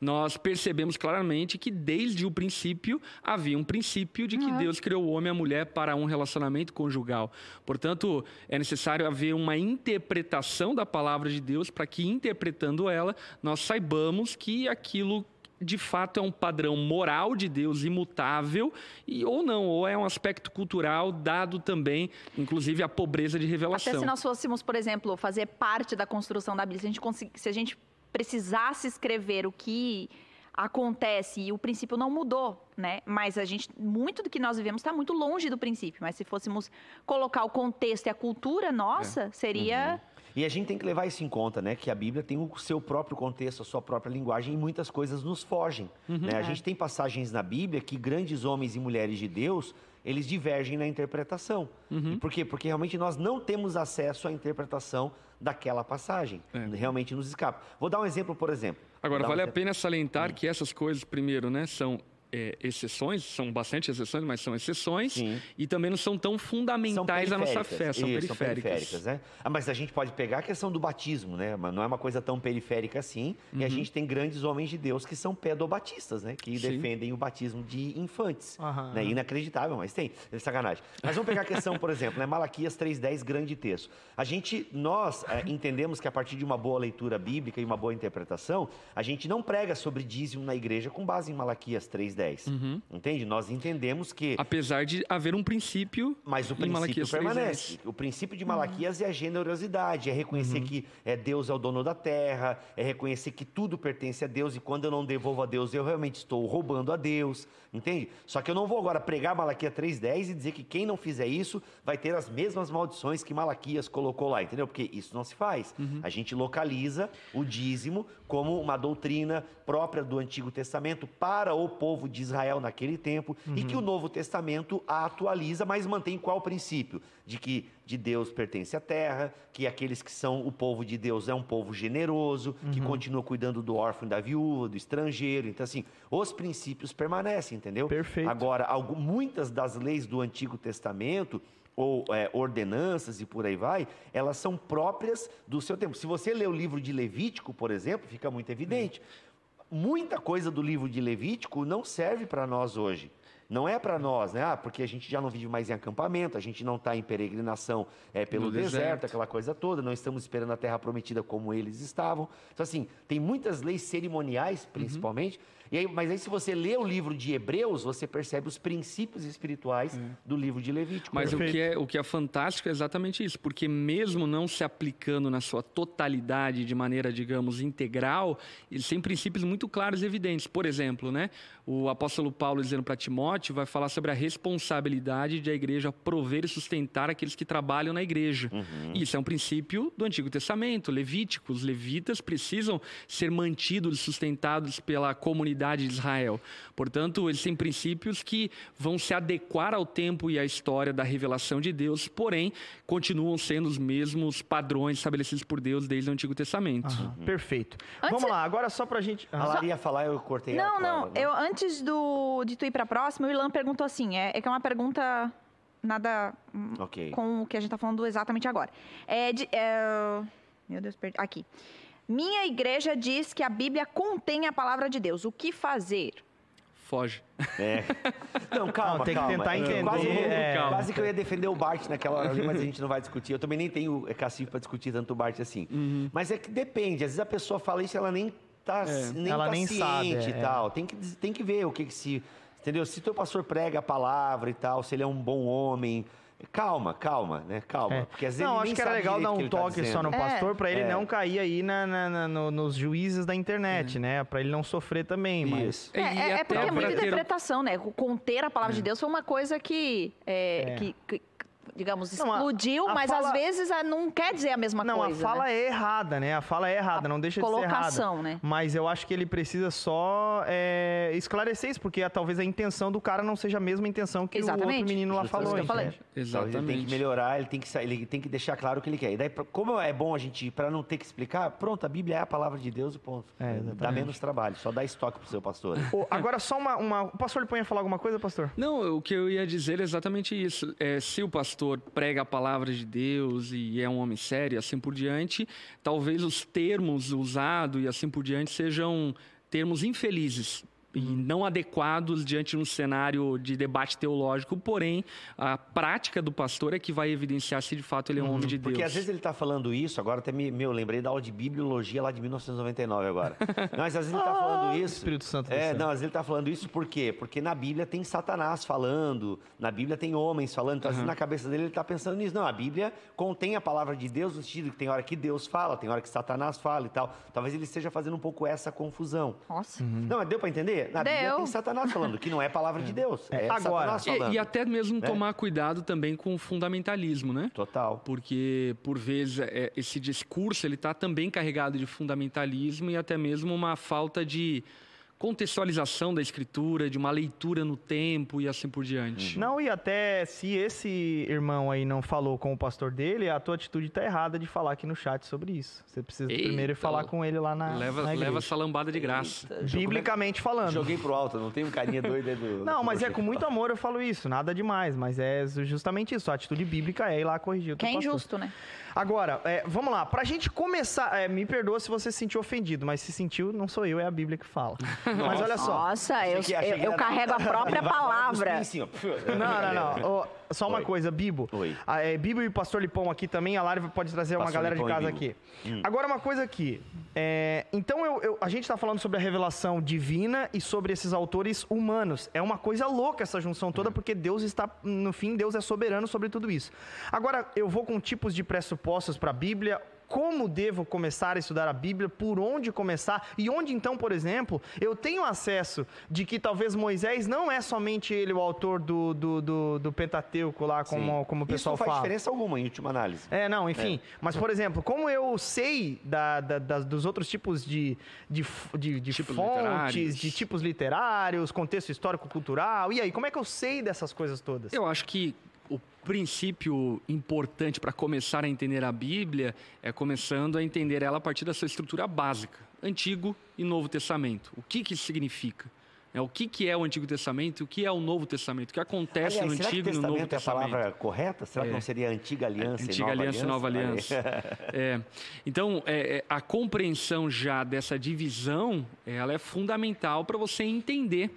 Nós percebemos claramente que desde o princípio havia um princípio de que Deus criou o homem e a mulher para um relacionamento conjugal. Portanto, é necessário haver uma interpretação da palavra de Deus para que, interpretando ela, nós saibamos que aquilo de fato é um padrão moral de Deus imutável e ou não, ou é um aspecto cultural dado também, inclusive a pobreza de revelação. Até se nós fôssemos, por exemplo, fazer parte da construção da Bíblia, se a gente, se a gente precisasse escrever o que acontece e o princípio não mudou, né? Mas a gente, muito do que nós vivemos está muito longe do princípio. Mas se fôssemos colocar o contexto e a cultura nossa, seria E a gente tem que levar isso em conta, né? Que a Bíblia tem o seu próprio contexto, a sua própria linguagem e muitas coisas nos fogem. né? A É. gente tem passagens na Bíblia que grandes homens e mulheres de Deus, eles divergem na interpretação. E por quê? Porque realmente nós não temos acesso à interpretação daquela passagem. É. Realmente nos escapa. Vou dar um exemplo, por exemplo. Agora, dar um vale a pena salientar que essas coisas, primeiro, né, são é, exceções, são bastante exceções, mas são exceções, Sim. e também não são tão São fundamentais à nossa periféricas. fé, são Isso, periféricas. né? Ah, mas a gente pode pegar a questão do batismo, né? Mas não é uma coisa tão periférica assim. E Uhum. a gente tem grandes homens de Deus que são pedobatistas, né? Que Sim. defendem o batismo de infantes. Aham. Né? Inacreditável, mas tem. É sacanagem. Mas vamos pegar a questão, por exemplo, né? Malaquias 3.10, grande texto. A gente, nós é, entendemos que a partir de uma boa leitura bíblica e uma boa interpretação, a gente não prega sobre dízimo na igreja com base em Malaquias 3.10. Uhum. Entende? Nós entendemos que Apesar de haver um princípio mas o princípio Malaquias 3:10. permanece. O princípio de Malaquias é a generosidade, é reconhecer Uhum. que é Deus é o dono da terra, é reconhecer que tudo pertence a Deus e quando eu não devolvo a Deus, eu realmente estou roubando a Deus, entende? Só que eu não vou agora pregar Malaquias 3:10 e dizer que quem não fizer isso vai ter as mesmas maldições que Malaquias colocou lá, entendeu? Porque isso não se faz. Uhum. A gente localiza o dízimo como uma doutrina própria do Antigo Testamento para o povo de Israel naquele tempo e que o Novo Testamento a atualiza, mas mantém qual princípio? De que de Deus pertence a terra, que aqueles que são o povo de Deus é um povo generoso, que continua cuidando do órfão e da viúva, do estrangeiro. Então, assim, os princípios permanecem, entendeu? Perfeito. Agora, algu- muitas das leis do Antigo Testamento ou é, ordenanças e por aí vai, elas são próprias do seu tempo. Se você lê o livro de Levítico, por exemplo, fica muito evidente. Muita coisa do livro de Levítico não serve para nós hoje. Não é para nós, né? Ah, porque a gente já não vive mais em acampamento, a gente não está em peregrinação é, pelo deserto, deserto. aquela coisa toda, não estamos esperando a terra prometida como eles estavam. Então, assim, tem muitas leis cerimoniais, principalmente. E aí, mas aí, se você lê o livro de Hebreus, você percebe os princípios espirituais do livro de Levítico. Mas o que, é, o que é fantástico é exatamente isso, porque mesmo não se aplicando na sua totalidade, de maneira, digamos, integral, eles têm princípios muito claros e evidentes. Por exemplo, né, o apóstolo Paulo dizendo para Timóteo vai falar sobre a responsabilidade de a igreja prover e sustentar aqueles que trabalham na igreja. Isso é um princípio do Antigo Testamento, Levítico. Os levitas precisam ser mantidos e sustentados pela comunidade de Israel. Portanto, eles têm princípios que vão se adequar ao tempo e à história da revelação de Deus, porém, continuam sendo os mesmos padrões estabelecidos por Deus desde o Antigo Testamento. Aham, Perfeito. Antes- Vamos lá, agora só pra gente. A Lara ia falar, eu cortei Não, ela. não. Eu, antes do, de tu ir pra próxima, o Ilan perguntou assim: é, é que é uma pergunta nada hum, Ok. com o que a gente tá falando exatamente agora. É de, é, Meu Deus, perdi. Aqui. Minha igreja diz que a Bíblia contém a palavra de Deus. O que fazer? Foge. É. Não, calma, Não, tem que calma. tentar É, entender, Quase, é. quase que eu ia defender o Bart naquela hora ali, mas a gente não vai discutir. Eu também nem tenho é, cacife para discutir tanto o Bart assim. Mas é que depende. Às vezes a pessoa fala isso e ela nem tá, nem Ela tá nem ciente sabe, e é, tal. Tem que, tem que ver o que, que se... Entendeu? Se teu pastor prega a palavra e tal, se ele é um bom homem... Calma, calma, né? Calma. É. Porque às vezes Não, acho que era legal dar um tá toque só no dizendo. É. pastor pra ele É. não cair aí na, na- na- no- nos juízes da internet, né? Pra ele não sofrer também, mas. Isso. É, E é- é até porque é muita ter interpretação, né? Conter a palavra de Deus foi uma coisa que, é, É. que- que, digamos, Não, a- explodiu, a mas fala- às vezes ah, não quer dizer a mesma Não, coisa. a fala né? é errada, né? A fala é errada, A não deixa de ser errada. colocação, né? Mas eu acho que ele precisa só é, esclarecer isso, porque talvez a intenção do cara não seja a mesma intenção que o Exatamente. outro menino lá falou. isso que eu falei. entende? Então, ele tem que Exatamente. melhorar, ele tem que, ele tem que deixar claro o que ele quer. E daí, como é bom a gente, para não ter que explicar, pronto, a Bíblia é a palavra de Deus e ponto. É, dá exatamente. menos trabalho, só dá estoque pro seu pastor. Ô, agora, só uma, uma. O pastor ele põe a falar alguma coisa, pastor? Não, o que eu ia dizer é exatamente isso. É, se o pastor prega a palavra de Deus e é um homem sério e assim por diante, talvez os termos usados e assim por diante sejam termos infelizes. E não adequados diante de um cenário de debate teológico, porém, a prática do pastor é que vai evidenciar se de fato ele é um homem de Deus. Porque às vezes ele está falando isso, agora até me, meu, lembrei da aula de bibliologia lá de 1999 agora. Não, mas às vezes ele está falando isso. Espírito Santo É, não, às vezes ele está falando isso por quê? Porque na Bíblia tem Satanás falando, na Bíblia tem homens falando, então às vezes na cabeça dele ele está pensando nisso. Não, a Bíblia contém a palavra de Deus no sentido que tem hora que Deus fala, tem hora que Satanás fala e tal. Talvez ele esteja fazendo um pouco essa confusão. Nossa. Não, mas deu para entender? Na Bíblia Deu. tem Satanás falando, que não é palavra de Deus. É, Agora, Satanás falando. E, e até mesmo né? tomar cuidado também com o fundamentalismo, né? Total. porque por vezes é, esse discurso ele está também carregado de fundamentalismo e até mesmo uma falta de contextualização da escritura, de uma leitura no tempo e assim por diante. Não, e até se esse irmão aí não falou com o pastor dele, a tua atitude tá errada de falar aqui no chat sobre isso. Você precisa Eita, primeiro ir falar com ele lá na, leva, na leva essa lambada de graça. Biblicamente falando. Joguei pro alto, não tem um carinha doido aí do. Não, do mas é com muito amor eu falo isso, nada demais, mas é justamente isso. A atitude bíblica é ir lá corrigir o Que é pastor. injusto, né? Agora, é, vamos lá. Pra gente começar, é, me perdoa se você se sentiu ofendido, mas se sentiu, não sou eu, é a Bíblia que fala. mas olha só. Nossa, eu, eu, eu carrego a própria palavra. assim. Não, não, não. Ô, só uma Oi. coisa, Bibo. Oi. Ah, é, Bibo e Pastor Lipão aqui também, a Lara pode trazer uma Pastor galera de Lipão e casa aqui. Agora, uma coisa aqui. É, então, eu- eu- a gente está falando sobre a revelação divina e sobre esses autores humanos. É uma coisa louca essa junção toda, porque Deus está, no fim, Deus é soberano sobre tudo isso. Agora, eu vou com tipos de pressupostos para a Bíblia. Como devo começar a estudar a Bíblia? Por onde começar? E onde então, por exemplo, eu tenho acesso de que talvez Moisés não é somente ele o autor do, do, do, do Pentateuco lá, como, Sim. como o Isso pessoal não faz fala. diferença alguma em última análise. É, não, enfim. Mas, por exemplo, como eu sei da- da- das- dos outros tipos de, de, de- de Tipos fontes, literários. de tipos literários, contexto histórico-cultural, e aí, como é que eu sei dessas coisas todas? Eu acho que princípio importante para começar a entender a Bíblia é começando a entender ela a partir da sua estrutura básica, Antigo e Novo Testamento. O que, que isso significa? É, o que, que é o Antigo Testamento e o que é o Novo Testamento? O que acontece Aliás, no será que Antigo e no Novo testamento é a palavra correta? Será que É. não seria antiga aliança e Antiga nova aliança e nova aliança. É. Então, é, é, a compreensão já dessa divisão, ela é fundamental para você entender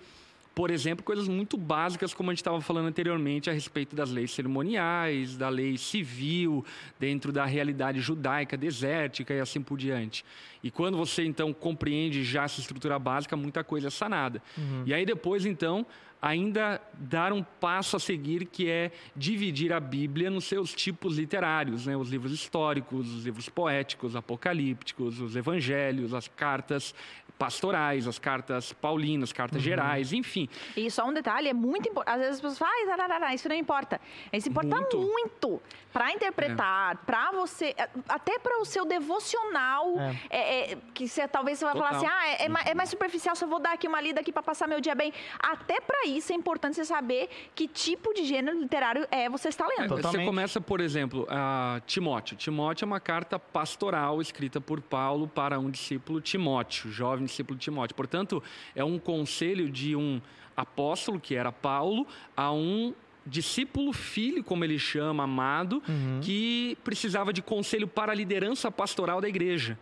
por exemplo, coisas muito básicas, como a gente estava falando anteriormente, a respeito das leis cerimoniais, da lei civil, dentro da realidade judaica, desértica e assim por diante. E quando você, então, compreende já essa estrutura básica, muita coisa é sanada. Uhum. E aí depois, então, ainda dar um passo a seguir, que é dividir a Bíblia nos seus tipos literários, né? os livros históricos, os livros poéticos, apocalípticos, os evangelhos, as cartas pastorais, as cartas paulinas, cartas uhum. gerais, enfim. E só um detalhe, é muito importante. Às vezes as pessoas falam, ah, isso não importa. Isso importa muito, muito para interpretar, é. para você, até para o seu devocional, é. É, é que você, talvez você vai Total. falar assim, ah, é, é, é mais superficial, só vou dar aqui uma lida aqui para passar meu dia bem. Até para isso é importante você saber que tipo de gênero literário é você está lendo. É, você começa, por exemplo, a Timóteo. Timóteo é uma carta pastoral escrita por Paulo para um discípulo Timóteo, jovem discípulo Timóteo. Portanto, é um conselho de um apóstolo, que era Paulo, a um discípulo filho, como ele chama, amado, uhum. que precisava de conselho para a liderança pastoral da igreja.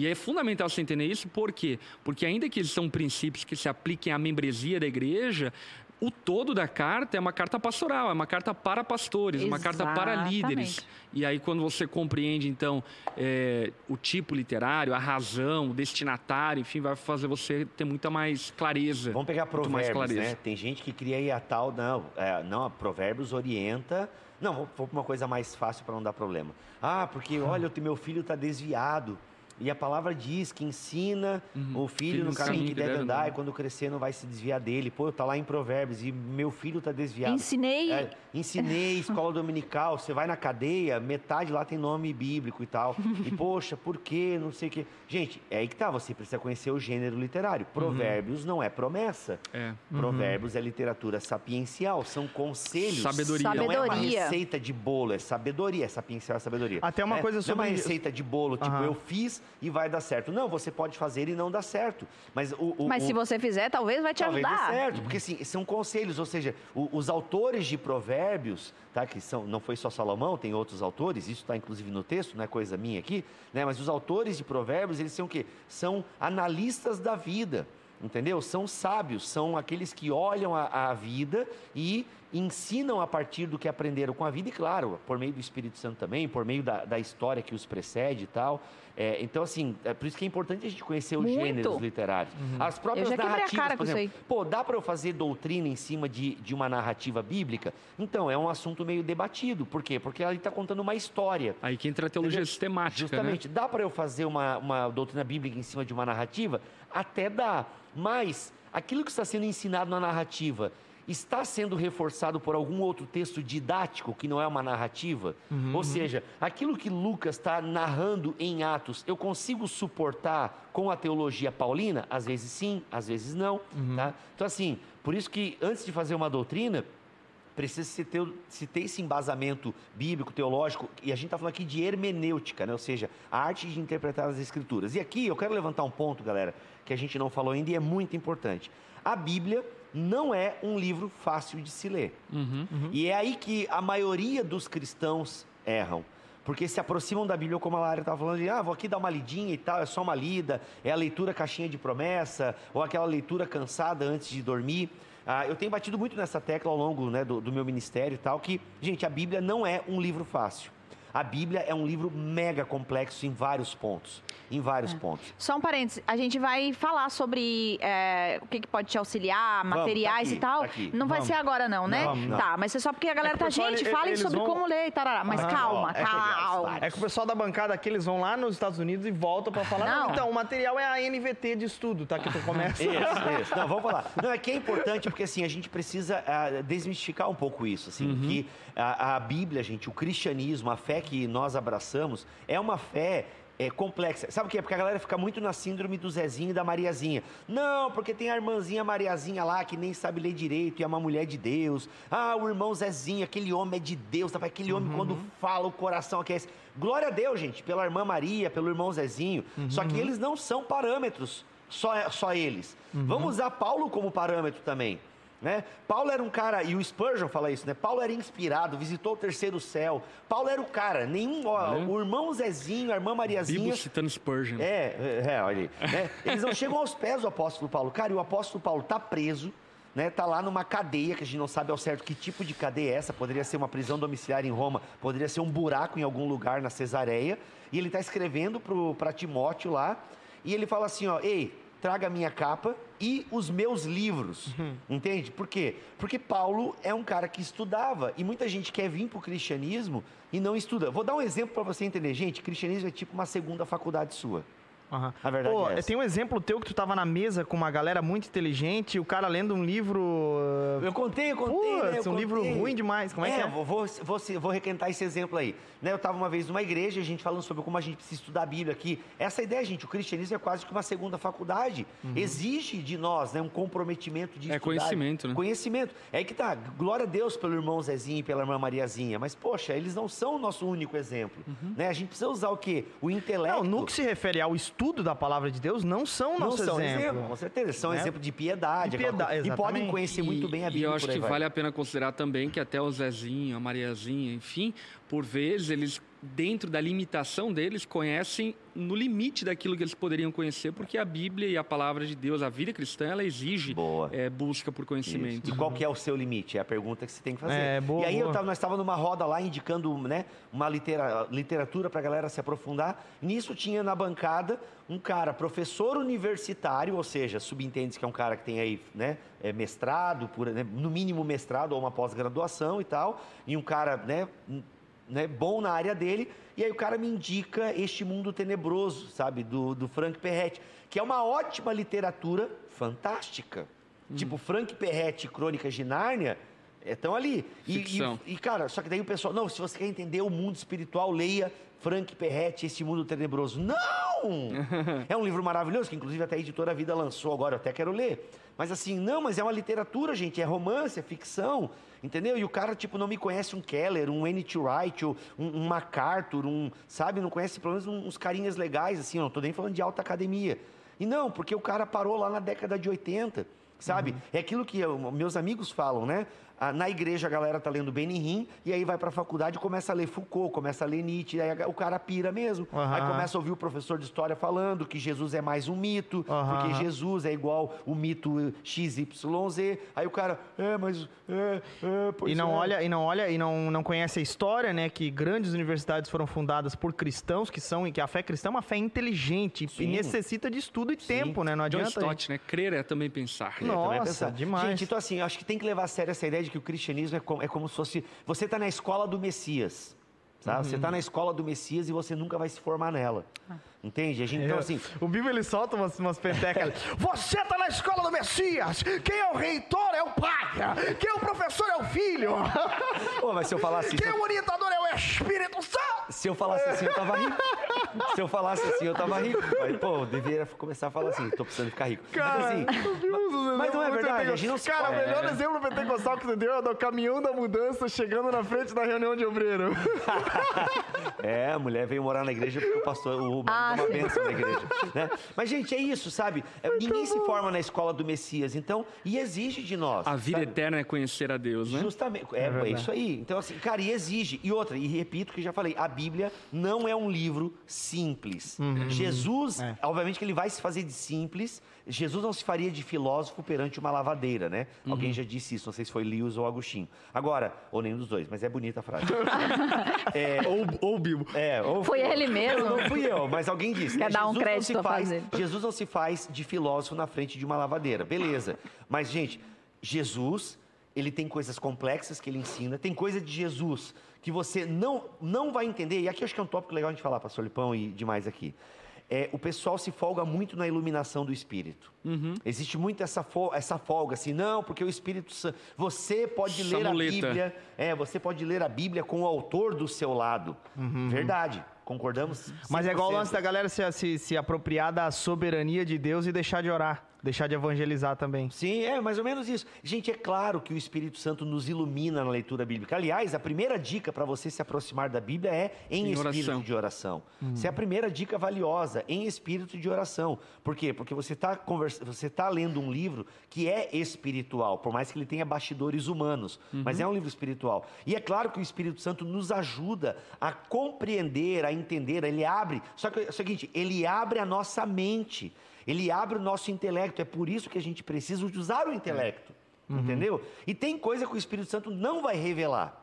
E é fundamental você entender isso, por quê? Porque ainda que eles são princípios que se apliquem à membresia da igreja, o todo da carta é uma carta pastoral, é uma carta para pastores, Exatamente. uma carta para líderes. E aí, quando você compreende, então, é, o tipo literário, a razão, o destinatário, enfim, vai fazer você ter muita mais clareza. Vamos pegar provérbios, né? Tem gente que cria aí a tal, não, é, não, provérbios orienta... Não, vou para uma coisa mais fácil para não dar problema. Ah, porque, olha, o meu filho está desviado. E a palavra diz que ensina uhum. o filho, filho no caminho que deve andar, e quando crescer não vai se desviar dele. Pô, tá lá em Provérbios e meu filho está desviado. Ensinei. É, ensinei escola dominical. Você vai na cadeia, metade lá tem nome bíblico e tal. E poxa, por quê? Não sei o quê. Gente, é aí que tá. Você precisa conhecer o gênero literário. Uhum. Provérbios uhum. não é promessa. É. Provérbios uhum. é literatura sapiencial. São conselhos. Sabedoria. Não é uma receita de bolo, é sabedoria. É sapiencial é sabedoria. Até uma é, coisa sobre. Não é uma receita de bolo, tipo, eu fiz e vai dar certo. Não, você pode fazer e não dar certo. Mas, o, o Mas se você fizer, talvez vai te talvez ajudar. Dê certo, porque assim, são conselhos, ou seja, o, os autores de provérbios, tá, que são, não foi só Salomão, tem outros autores, isso está inclusive no texto, não é coisa minha aqui, né, mas os autores de provérbios, eles são o quê? São analistas da vida entendeu? São sábios, são aqueles que olham a, a, vida e ensinam a partir do que aprenderam com a vida, e claro, por meio do Espírito Santo também, por meio da, da história que os precede e tal. É, então, assim, é por isso que é importante a gente conhecer os Muito. gêneros literários. Uhum. As próprias narrativas, por exemplo. Pô, dá para eu fazer doutrina em cima de, de uma narrativa bíblica? Então, é um assunto meio debatido. Por quê? Porque ela está contando uma história. Aí que entra a teologia entendeu? sistemática, né? Justamente. Né? Dá para eu fazer uma, uma doutrina bíblica em cima de uma narrativa? Até dá. Mas, aquilo que está sendo ensinado na narrativa está sendo reforçado por algum outro texto didático que não é uma narrativa? Uhum. Ou seja, aquilo que Lucas está narrando em Atos, eu consigo suportar com a teologia paulina? Às vezes sim, às vezes não. Uhum. Tá? Então, assim, por isso que antes de fazer uma doutrina, precisa se ter, se ter esse embasamento bíblico, teológico, e a gente está falando aqui de hermenêutica, né? ou seja, a arte de interpretar as escrituras. E aqui eu quero levantar um ponto, galera, que a gente não falou ainda e é muito importante. A Bíblia não é um livro fácil de se ler. Uhum, uhum. E é aí que a maioria dos cristãos erram. Porque se aproximam da Bíblia, como a Lara estava falando, de, ah, vou aqui dar uma lidinha e tal, é só uma lida, é a leitura caixinha de promessa, ou aquela leitura cansada antes de dormir. Ah, eu tenho batido muito nessa tecla ao longo né, do, do meu ministério e tal, que, gente, a Bíblia não é um livro fácil. A Bíblia é um livro mega complexo em vários pontos. Em vários é. pontos. Só um parênteses, a gente vai falar sobre é, o que, que, pode te auxiliar, materiais Vamos, tá aqui, e tal. Tá não vai Vamos. ser agora, não, né? Não, não. Tá, mas é só porque a galera é tá, gente, falem sobre vão... como ler e tarará. Mas calma, é calma. É que o pessoal da bancada aqui, eles vão lá nos Estados Unidos e voltam para falar. Não. não. então, o material é a NVT de estudo, tá? Que tu começa. isso, isso. Não, vamos falar. Não, é que é importante porque assim, a gente precisa uh, desmistificar um pouco isso, assim, uhum. que a, a Bíblia, gente, o cristianismo, a fé que nós abraçamos, é uma fé é, complexa. Sabe o que? Porque a galera fica muito na síndrome do Zezinho e da Mariazinha. Não, porque tem a irmãzinha Mariazinha lá que nem sabe ler direito e é uma mulher de Deus. Ah, o irmão Zezinho, aquele homem é de Deus, tá? aquele homem uhum. quando fala o coração aquece. Glória a Deus, gente, pela irmã Maria, pelo irmão Zezinho. Uhum. Só que eles não são parâmetros, só, só eles. Uhum. Vamos usar Paulo como parâmetro também. Né? Paulo era um cara, e o Spurgeon fala isso, né? Paulo era inspirado, visitou o terceiro céu. Paulo era o cara, nenhum. Ó, o irmão Zezinho, a irmã Mariazinha. Bíblia citando Spurgeon. É, é, é olha aí. Né? Eles não chegam aos pés do apóstolo Paulo. Cara, e o apóstolo Paulo está preso, né, tá lá numa cadeia que a gente não sabe ao certo que tipo de cadeia é essa, poderia ser uma prisão domiciliar em Roma, poderia ser um buraco em algum lugar na Cesareia, e ele está escrevendo para Timóteo lá, e ele fala assim, ó, ei, traga a minha capa e os meus livros, Uhum. entende? Por quê? Porque Paulo é um cara que estudava, e muita gente quer vir para o cristianismo e não estuda. Vou dar um exemplo para você entender, gente, cristianismo é tipo uma segunda faculdade sua. Aham. A verdade Pô, é essa. tem um exemplo teu que tu tava na mesa com uma galera muito inteligente, e o cara lendo um livro. uh, Eu contei, eu contei. né? Putz, Eu um livro contei. ruim demais. Como é, que é? Vou, vou, vou, vou requentar esse exemplo aí. Né, eu estava uma vez numa igreja, a gente falando sobre como a gente precisa estudar a Bíblia aqui. Essa ideia, gente, o cristianismo é quase que uma segunda faculdade. Uhum. Exige de nós né, um comprometimento de É estudar. conhecimento, né? Conhecimento. É aí que tá. Glória a Deus pelo irmão Zezinho e pela irmã Mariazinha. Mas, poxa, eles não são o nosso único exemplo. Uhum. Né? A gente precisa usar o quê? O intelecto. Não, no que se refere ao estudo da palavra de Deus, não são Não nosso são exemplo. exemplo, com certeza. São Né? exemplo de piedade. De piedade. E podem conhecer muito bem a E Bíblia. eu acho que vai. vale a pena considerar também que até o Zezinho, a Mariazinha, enfim, por vezes eles, dentro da limitação deles, conhecem no limite daquilo que eles poderiam conhecer, porque a Bíblia e a palavra de Deus, a vida cristã, ela exige Boa. é, busca por conhecimento. Isso. E qual que é o seu limite? É a pergunta que você tem que fazer. É, boa, e aí tava- nós estávamos numa roda lá indicando né, uma litera- literatura para a galera se aprofundar. Nisso tinha na bancada um cara, professor universitário, ou seja, subentende que é um cara que tem aí né, é, mestrado, por, né, no mínimo mestrado ou uma pós-graduação e tal, e um cara né, né, bom na área dele. E aí o cara me indica Este Mundo Tenebroso, sabe, do, do Frank Perretti, que é uma ótima literatura fantástica. Tipo, Frank Perretti e Crônicas de Nárnia estão ali. E, e, e, cara, só que daí o pessoal, não, se você quer entender o mundo espiritual, leia Frank Perretti, Esse Mundo Tenebroso. Não! é um livro maravilhoso, que inclusive até a editora Vida lançou agora, eu até quero ler. Mas assim, não, mas é uma literatura, gente, é romance, é ficção, entendeu? E o cara, tipo, não me conhece um Keller, um N.T. Wright, um, um MacArthur, um, sabe? Não conhece pelo menos uns carinhas legais, assim, eu não tô nem falando de alta academia. E não, porque o cara parou lá na década de 80, sabe? É aquilo que eu- meus amigos falam, né? Na igreja a galera tá lendo Benihim e aí vai para a faculdade e começa a ler Foucault, começa a ler Nietzsche, aí o cara pira mesmo. Aham. Aí começa a ouvir o professor de história falando que Jesus é mais um mito, Aham. porque Jesus é igual o mito XYZ. Aí o cara, é, mas é, é, pois E não é. olha, e não olha, e não, não conhece a história, né? Que grandes universidades foram fundadas por cristãos que são, e que a fé cristã é uma fé inteligente e Sim. necessita de estudo e tempo, né? Não John adianta. Stott, né? Crer é também pensar. É, também é Nossa, pensar. demais. Gente, então assim, eu acho que tem que levar a sério essa ideia de que o cristianismo é como, é como se fosse. Você está na escola do Messias. Tá? Você Uhum. está na escola do Messias e você nunca vai se formar nela. Entende? A gente, então, É, assim, O Bíblia ele solta umas, umas pentecas. Você tá na escola do Messias. Quem é o reitor é o pai. Quem é o professor é o filho. pô, mas se eu falasse Quem é o orientador é o Espírito Santo. se eu falasse assim, eu tava rico. Se eu falasse assim, eu tava rico. Mas, pô, eu deveria começar a falar assim, tô precisando ficar rico. Cara, mas assim, mas não é verdade, a gente não se Cara, o forma. melhor exemplo pentecostal que você deu é do caminhão da mudança chegando na frente da reunião de obreiro. É, a mulher veio morar na igreja porque o pastor, o Ah, é uma bênção na igreja. né? Mas, gente, é isso, sabe? É, Ninguém se forma na escola do Messias, então, e exige de nós. A vida sabe? eterna é conhecer a Deus, né? Justamente, é, é verdade. isso aí. Então, assim, cara, e exige. E outra, e repito o que já falei, a Bíblia não é um livro simples. Jesus, É. obviamente que ele vai se fazer de simples, Jesus não se faria de filósofo perante uma lavadeira, né? Alguém já disse isso, não sei se foi Lewis ou Agostinho. Agora, ou nenhum dos dois, mas é bonita a frase. Ou, ou Bibo. É, ou Foi ele mesmo? não fui eu, mas alguém disse. Quer né? dar um Jesus não crédito se à faz. Jesus não se faz de filósofo na frente de uma lavadeira. Beleza. Mas, gente, Jesus, ele tem coisas complexas que ele ensina. Tem coisa de Jesus que você não, não vai entender. E aqui eu acho que é um tópico legal a gente falar, pastor Lipão e demais aqui. É, o pessoal se folga muito na iluminação do Espírito. Uhum. Existe muito essa, fo- essa folga, assim, não, porque o Espírito Santo. Você pode ler a Samuleta. Bíblia. É, você pode ler a Bíblia com o autor do seu lado. Verdade. Concordamos? Mas é igual o 100%. lance da galera se, se, se apropriar da soberania de Deus e deixar de orar. Deixar de evangelizar também. Sim, é mais ou menos isso. Gente, é claro que o Espírito Santo nos ilumina na leitura bíblica. Aliás, a primeira dica para você se aproximar da Bíblia é em, Em espírito oração. de oração. Essa é a primeira dica valiosa, em espírito de oração. Por quê? Porque você está convers... você tá lendo um livro que é espiritual, por mais que ele tenha bastidores humanos, mas é um livro espiritual. E é claro que o Espírito Santo nos ajuda a compreender, a entender, ele abre. Só que é o seguinte, ele abre a nossa mente. Ele abre o nosso intelecto. É por isso que a gente precisa usar o intelecto. entendeu? E tem coisa que o Espírito Santo não vai revelar.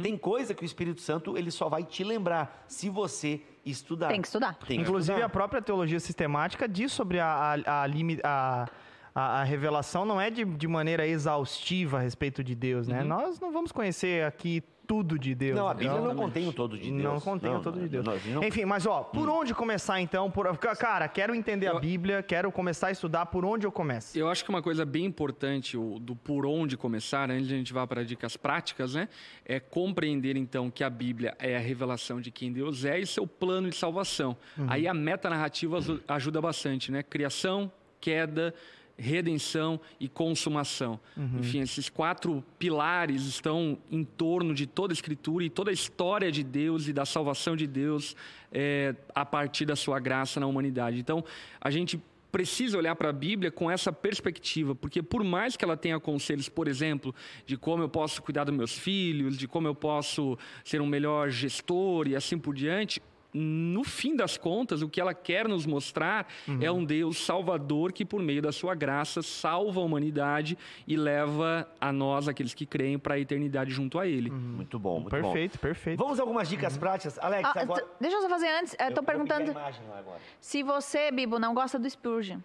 Tem coisa que o Espírito Santo ele só vai te lembrar se você estudar. Tem que estudar. Tem que Inclusive, estudar. a própria teologia sistemática diz sobre a, a, a, a- a- a revelação, não é de, de maneira exaustiva a respeito de Deus, né? Nós não vamos conhecer aqui tudo de Deus. Não, a? Bíblia não Exatamente. contém o todo de Deus. Não contém o todo de Deus. não, não- Hum. Enfim, mas ó, por onde começar então? Por, cara, quero entender a Eu- Bíblia, quero começar a estudar, por onde eu começo? Eu acho que uma coisa bem importante o, do por onde começar, antes de a gente vá para dicas práticas, né? É compreender então que a Bíblia é a revelação de quem Deus é e seu plano de salvação. Aí a metanarrativa azu- ajuda bastante, né? Criação, queda, redenção e consumação. Enfim, esses quatro pilares estão em torno de toda a Escritura e toda a história de Deus e da salvação de Deus é, a partir da sua graça na humanidade. Então, a gente precisa olhar para a Bíblia com essa perspectiva, porque por mais que ela tenha conselhos, por exemplo, de como eu posso cuidar dos meus filhos, de como eu posso ser um melhor gestor e assim por diante, no fim das contas, o que ela quer nos mostrar é um Deus salvador que, por meio da sua graça, salva a humanidade e leva a nós, aqueles que creem, para a eternidade junto a Ele. Muito bom, muito Perfeito, perfeito. bom. Vamos a algumas dicas práticas. Alex, Ah, agora... deixa eu só fazer antes. Eu Eu tô vou perguntando se você, Bibo, não gosta do Spurgeon.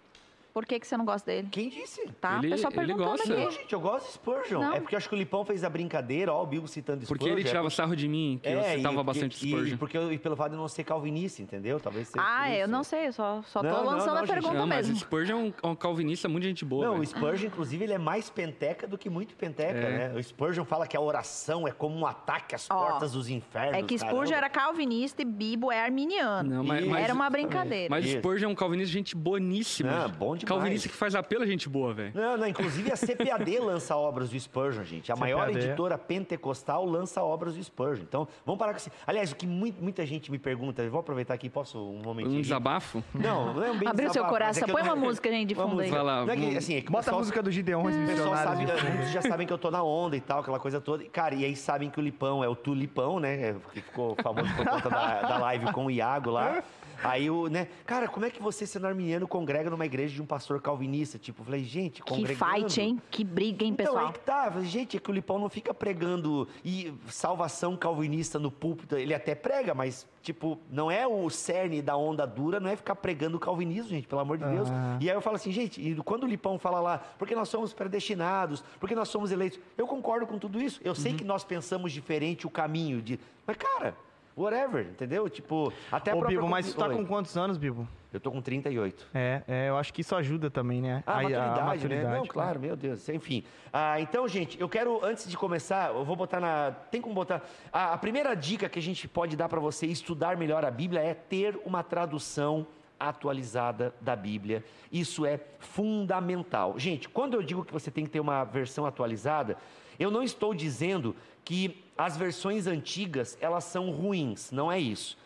Por que, que você não gosta dele? Quem disse? Tá? Ele- pessoal ele perguntando gosta. Não, aqui. gente, eu gosto de Spurgeon. Não. É porque eu acho que o Lipão fez a brincadeira, ó, o Bigo citando Spurgeon. Porque ele é tirava sarro de mim, que eu É, citava e- bastante e, Spurgeon. E, porque eu- e pelo fato de eu não ser calvinista, entendeu? Talvez seja Ah, por eu não sei, eu só, só tô Não, não, lançando não, a gente, pergunta Não, mas mesmo. Spurgeon é um, um calvinista muito gente boa. Não, velho. o Spurgeon, inclusive, ele é mais penteca do que muito penteca, É. né? O Spurgeon fala que a oração é como um ataque às Ó, portas dos infernos. É que Spurgeon caramba. era calvinista e Bibo é arminiano. Não, mas- mas- era uma brincadeira. Mas Spurgeon é um calvinista gente boníssima. Não, bom demais. Calvinista que faz apelo a gente boa, velho. Não, não, inclusive a CPAD lança obras do Spurgeon, gente. A maior CPAD. editora pentecostal lança obras do Spurgeon. Então, vamos parar com isso. Aliás, o que mui- muita gente me pergunta, eu vou aproveitar aqui, posso um momentinho? Um desabafo. Não, não é um bem Abriu seu mas coração. é Põe não- uma música, gente, de fundo aí. Vai lá, Não é que, vamos- assim, é Bota a pessoal- música do Gideões O pessoal sabe, já sabem que eu tô na onda e tal, aquela coisa toda. E, Cara, e aí sabem que o Lipão é o Tulipão, né? Que ficou famoso por conta da, da live com o Iago lá. Aí o, né? Cara, como é que você, sendo arminiano, congrega numa igreja de um pastor calvinista? Tipo, eu falei, gente, Que congregando... fight, hein? Que briga, hein, Então, pessoal? aí que tá. Eu falei, Gente, é que o Lipão não fica pregando e salvação calvinista no púlpito. Ele até prega, mas, tipo, não é o cerne da onda dura, não é ficar pregando o calvinismo, gente, pelo amor de Deus. E aí eu falo assim, gente, e quando o Lipão fala lá, porque nós somos predestinados, porque nós somos eleitos, eu concordo com tudo isso. Eu Uhum. sei que nós pensamos diferente o caminho de. Mas, cara. Whatever, entendeu? Tipo, até a Ô, Bibo, mas tu tá Oi. com quantos anos, Bibo? Eu tô com 38. É, é, eu acho que isso ajuda também, né? Ah, Aí, maturidade, né? Não, claro, meu Deus. Enfim. Ah, então, gente, eu quero, antes de começar, eu vou botar na. Tem como botar. A, a primeira dica que a gente pode dar para você estudar melhor a Bíblia é ter uma tradução atualizada da Bíblia. Isso é fundamental. Gente, quando eu digo que você tem que ter uma versão atualizada, eu não estou dizendo que as versões antigas elas são ruins, não é isso.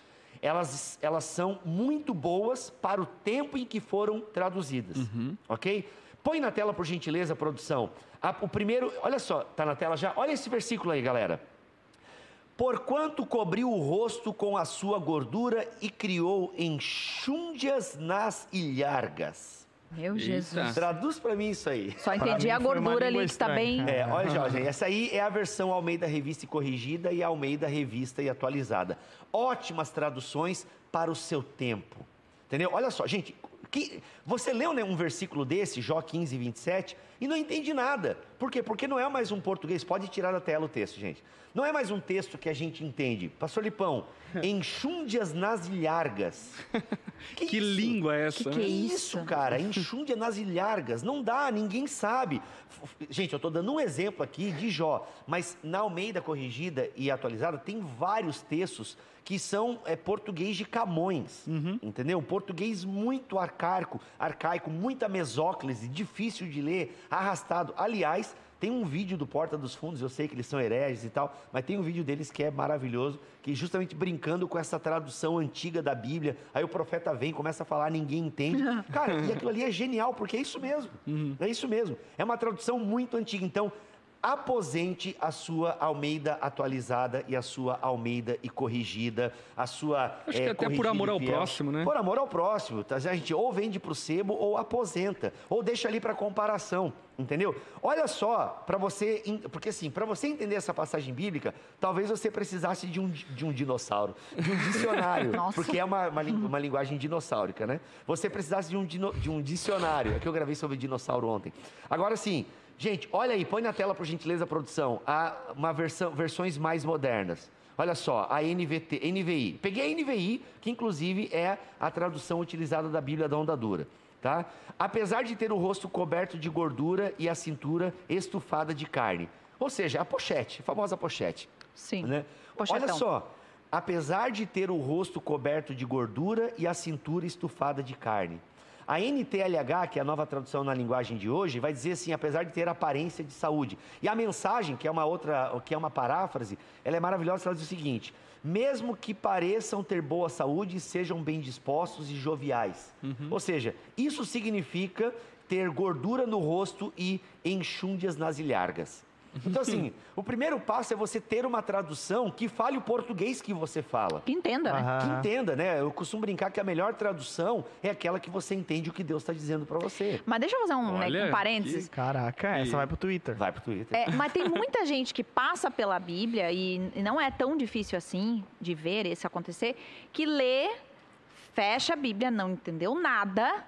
Elas, elas são muito boas para o tempo em que foram traduzidas, ok? Põe na tela, por gentileza, produção. A- o primeiro, olha só, tá na tela já. Olha esse versículo aí, galera. Porquanto cobriu o rosto com a sua gordura e criou enxúndias nas ilhargas. Meu Eita. Jesus. Traduz para mim isso aí. Só entendi a gordura ali que tá estranha. bem. É, olha, Jorge, essa aí é a versão Almeida Revista e Corrigida e Almeida Revista e Atualizada. Ótimas traduções para o seu tempo. Entendeu? Olha só, gente, que, você leu né, um versículo desse, Jó 15, 27, e não entende nada. Por quê? Porque não é mais um português. Pode tirar da tela o texto, gente. Não é mais um texto que a gente entende. Pastor Lipão, enxúndias nas ilhargas. Que isso? língua é essa? Que né? que é isso, cara? Enxúndia nas ilhargas. Não dá, ninguém sabe. Gente, eu estou dando um exemplo aqui de Jó, mas na Almeida Corrigida e Atualizada tem vários textos que são é, português de Camões, entendeu? Um português muito arcaico, arcaico, muita mesóclise, difícil de ler, arrastado. Aliás, tem um vídeo do Porta dos Fundos, eu sei que eles são hereges e tal, mas tem um vídeo deles que é maravilhoso, que justamente brincando com essa tradução antiga da Bíblia, aí o profeta vem, começa a falar, ninguém entende. Cara, e aquilo ali é genial, porque é isso mesmo. É isso mesmo. É uma tradução muito antiga. Então, aposente a sua Almeida atualizada e a sua Almeida e corrigida, a sua. Acho que até por amor ao próximo, né? Por amor ao próximo. Tá? A gente ou vende para o sebo ou aposenta, ou deixa ali para comparação. Entendeu? Olha só, para você, porque assim, para você entender essa passagem bíblica, talvez você precisasse de um, de um dinossauro, de um dicionário, porque é uma, uma, uma, linguagem dinossáurica, né? Você precisasse de um, de um dicionário, é que eu gravei sobre dinossauro ontem. Agora sim, Gente, olha aí, põe na tela, por gentileza, produção, a, uma versão, versões mais modernas. Olha só, a NVT, NVI. Peguei a NVI, que inclusive é a tradução utilizada da Bíblia da Onda Dura. Tá? Apesar de ter o rosto coberto de gordura e a cintura estufada de carne. Ou seja, a pochete, a famosa pochete. Sim. Né? Olha só, apesar de ter o rosto coberto de gordura e a cintura estufada de carne. A NTLH, que é a nova tradução na linguagem de hoje, vai dizer assim, apesar de ter aparência de saúde. E a mensagem, que é uma outra, que é uma paráfrase, ela é maravilhosa, ela diz o seguinte: mesmo que pareçam ter boa saúde, sejam bem dispostos e joviais. Uhum. Ou seja, isso significa ter gordura no rosto e enxúndias nas ilhargas. Então, assim, o primeiro passo é você ter uma tradução que fale o português que você fala. Que entenda, né? Que entenda, né? Eu costumo brincar que a melhor tradução é aquela que você entende o que Deus está dizendo para você. Mas deixa eu fazer um, né, um parênteses. Que... Caraca, essa vai pro Twitter. Vai pro Twitter. É, mas tem muita gente que passa pela Bíblia e não é tão difícil assim de ver isso acontecer, que lê, fecha a Bíblia, não entendeu nada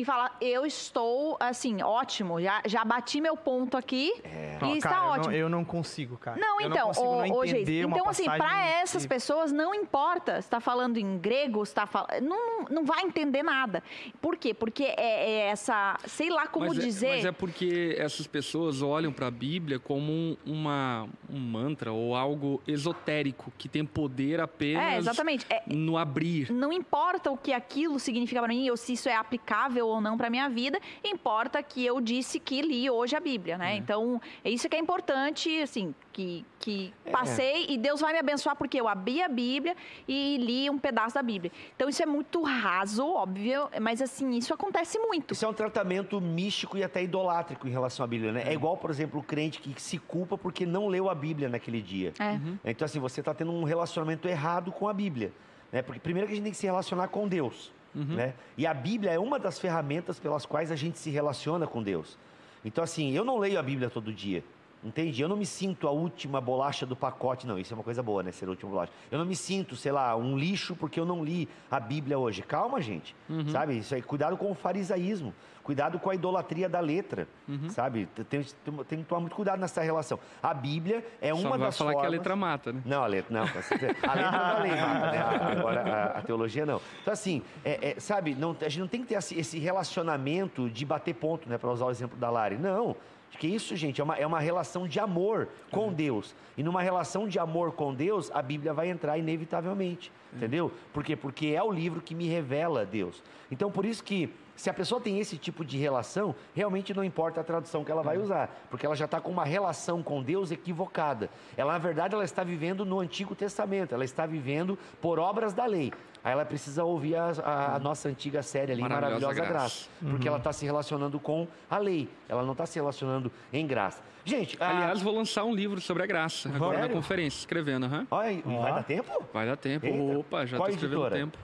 e fala: Eu estou, assim, ótimo, já, já bati meu ponto aqui é. e não, está cara, ótimo. Eu não, eu não, consigo, cara. Não, eu então, não ô, Geis, então, assim, para essas que... pessoas não importa se está falando em grego, está falando. Não, não vai entender nada. Por quê? Porque é, é essa, sei lá como mas dizer. É, mas é porque essas pessoas olham para a Bíblia como um, uma, um mantra ou algo esotérico que tem poder apenas é, exatamente. É, no abrir. Não importa o que aquilo significa para mim ou se isso é aplicável ou não para minha vida, importa que eu disse que li hoje a Bíblia, né? É. Então, é isso que é importante, assim, que, que é. passei e Deus vai me abençoar porque eu abri a Bíblia e li um pedaço da Bíblia. Então, isso é muito raso, óbvio, mas assim, isso acontece muito. Isso é um tratamento místico e até idolátrico em relação à Bíblia, né? É, é igual, por exemplo, o crente que se culpa porque não leu a Bíblia naquele dia. É. Uhum. Então, assim, você está tendo um relacionamento errado com a Bíblia. Né? Porque primeiro que a gente tem que se relacionar com Deus. Uhum. Né? E a Bíblia é uma das ferramentas pelas quais a gente se relaciona com Deus. Então, assim, eu não leio a Bíblia todo dia. Entende? Eu não me sinto a última bolacha do pacote, não. Isso é uma coisa boa, né? Ser a última bolacha. Eu não me sinto, sei lá, um lixo porque eu não li a Bíblia hoje. Calma, gente. Uhum. Sabe? Isso aí, cuidado com o farisaísmo. Cuidado com a idolatria da letra, uhum. sabe? Tem, tem, que tomar muito cuidado nessa relação. A Bíblia é uma Só das falar formas... que a letra mata, né? Não, a letra não. A letra não é lei mata, né? Agora, a, a, teologia não. Então, assim, é, é, sabe? Não, a gente não tem que ter esse relacionamento de bater ponto, né? Para usar o exemplo da Lari. Não. Que isso, gente, é uma, é uma relação de amor com uhum. Deus. E numa relação de amor com Deus, a Bíblia vai entrar inevitavelmente. Uhum. Entendeu? Por quê? Porque é o livro que me revela Deus. Então, por isso que se a pessoa tem esse tipo de relação, realmente não importa a tradução que ela vai uhum. usar, porque ela já está com uma relação com Deus equivocada. Ela, na verdade, ela está vivendo no Antigo Testamento, ela está vivendo por obras da lei. Aí ela precisa ouvir a, a, a uhum. nossa antiga série ali, Maravilhosa, Maravilhosa Graça, graça uhum. porque ela está se relacionando com a lei, ela não está se relacionando em graça. Gente, aliás, a... vou lançar um livro sobre a graça agora Sério? na conferência, escrevendo. Uhum. Olha, vai dar tempo? Vai dar tempo. Eita. Opa, já estou escrevendo tempo.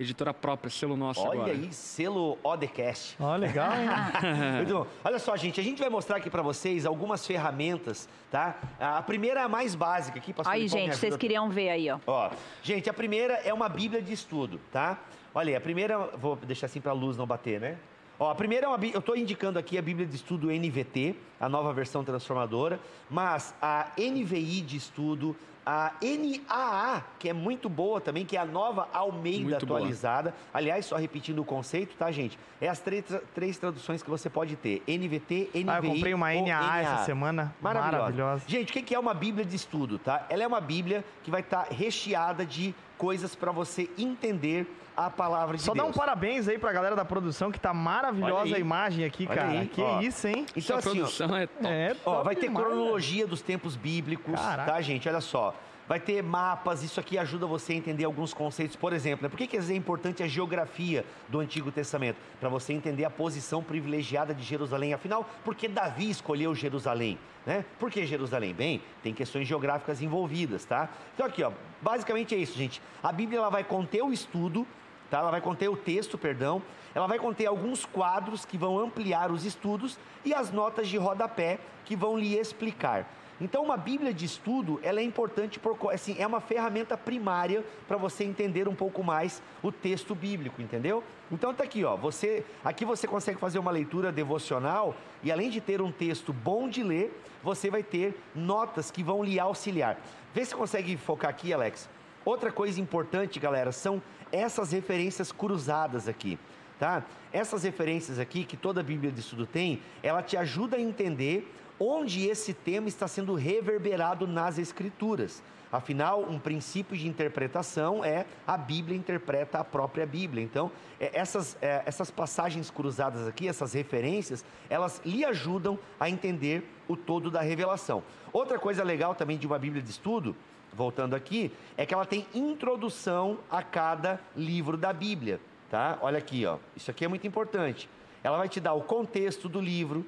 Editora própria, selo nosso Olha agora. aí, selo Odecast. Ó, oh, legal, hein? Muito bom. Olha só, gente, a gente vai mostrar aqui para vocês algumas ferramentas, tá? A primeira é a mais básica aqui, pastor. Aí, gente, vocês queriam ver aí, ó. Ó, gente, a primeira é uma bíblia de estudo, tá? Olha aí, a primeira, vou deixar assim para a luz não bater, né? Ó, a primeira é uma, eu estou indicando aqui a Bíblia de Estudo NVT, a nova versão transformadora, mas a NVI de Estudo, a NAA, que é muito boa também, que é a nova Almeida muito atualizada. Boa. Aliás, só repetindo o conceito, tá, gente? É as três, três traduções que você pode ter: NVT, NVI. Ah, eu comprei uma NAA, NAA, essa semana. Maravilhosa. Maravilhosa. Gente, o que é uma Bíblia de estudo, tá? Ela é uma Bíblia que vai estar tá recheada de coisas para você entender a palavra de Só Deus. Só dá um parabéns aí pra galera da produção, que tá maravilhosa a imagem aqui, Olha cara. Aí. Que ó. isso, hein? Então, assim, produção ó, é top. É top ó, vai ter demais, cronologia dos tempos bíblicos, Caraca. tá, gente? Olha só. Vai ter mapas, isso aqui ajuda você a entender alguns conceitos. Por exemplo, né? por que, que é importante a geografia do Antigo Testamento? Para você entender a posição privilegiada de Jerusalém. Afinal, por que Davi escolheu Jerusalém? Né? Por que Jerusalém? Bem, tem questões geográficas envolvidas, tá? Então aqui, ó, basicamente é isso, gente. A Bíblia ela vai conter o estudo, tá? Ela vai conter o texto, perdão. Ela vai conter alguns quadros que vão ampliar os estudos e as notas de rodapé que vão lhe explicar. Então, uma Bíblia de estudo, ela é importante, por, assim, é uma ferramenta primária para você entender um pouco mais o texto bíblico, entendeu? Então tá aqui, ó, você, aqui você consegue fazer uma leitura devocional e além de ter um texto bom de ler, você vai ter notas que vão lhe auxiliar. Vê se consegue focar aqui, Alex. Outra coisa importante, galera, são essas referências cruzadas aqui tá? Essas referências aqui que toda Bíblia de estudo tem, ela te ajuda a entender onde esse tema está sendo reverberado nas Escrituras. Afinal, um princípio de interpretação é a Bíblia interpreta a própria Bíblia. Então, é, essas, é, essas passagens cruzadas aqui, essas referências, elas lhe ajudam a entender o todo da revelação. Outra coisa legal também de uma Bíblia de estudo, voltando aqui, é que ela tem introdução a cada livro da Bíblia. Tá? Olha aqui, ó. Isso aqui é muito importante. Ela vai te dar o contexto do livro,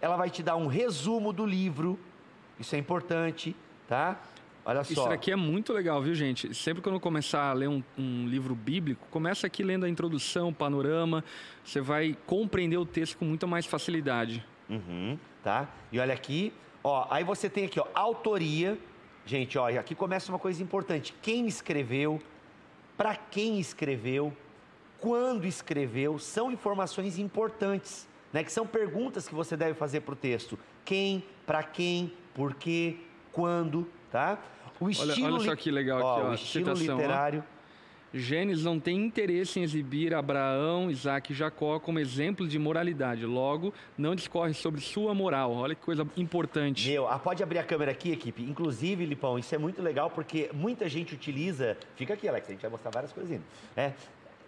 ela vai te dar um resumo do livro. Isso é importante, tá? Olha só. Isso aqui é muito legal, viu, gente? Sempre quando começar a ler um, um, livro bíblico, começa aqui lendo a introdução, o panorama. Você vai compreender o texto com muita mais facilidade. Uhum, tá? E olha aqui, ó. Aí você tem aqui, ó, autoria. Gente, ó, aqui começa uma coisa importante. Quem escreveu? Para quem escreveu? quando escreveu, são informações importantes, né? Que são perguntas que você deve fazer para o texto. Quem, para quem, por quê, quando, tá? O estilo, olha, olha só que legal ó, aqui, ó, o estilo citação, literário. Ó. Gênesis não tem interesse em exibir Abraão, Isaac e Jacó como exemplo de moralidade. Logo, não discorre sobre sua moral. Olha que coisa importante. Meu, ah, pode abrir a câmera aqui, equipe. Inclusive, Lipão, isso é muito legal porque muita gente utiliza. Fica aqui, Alex, a gente vai mostrar várias coisinhas. É,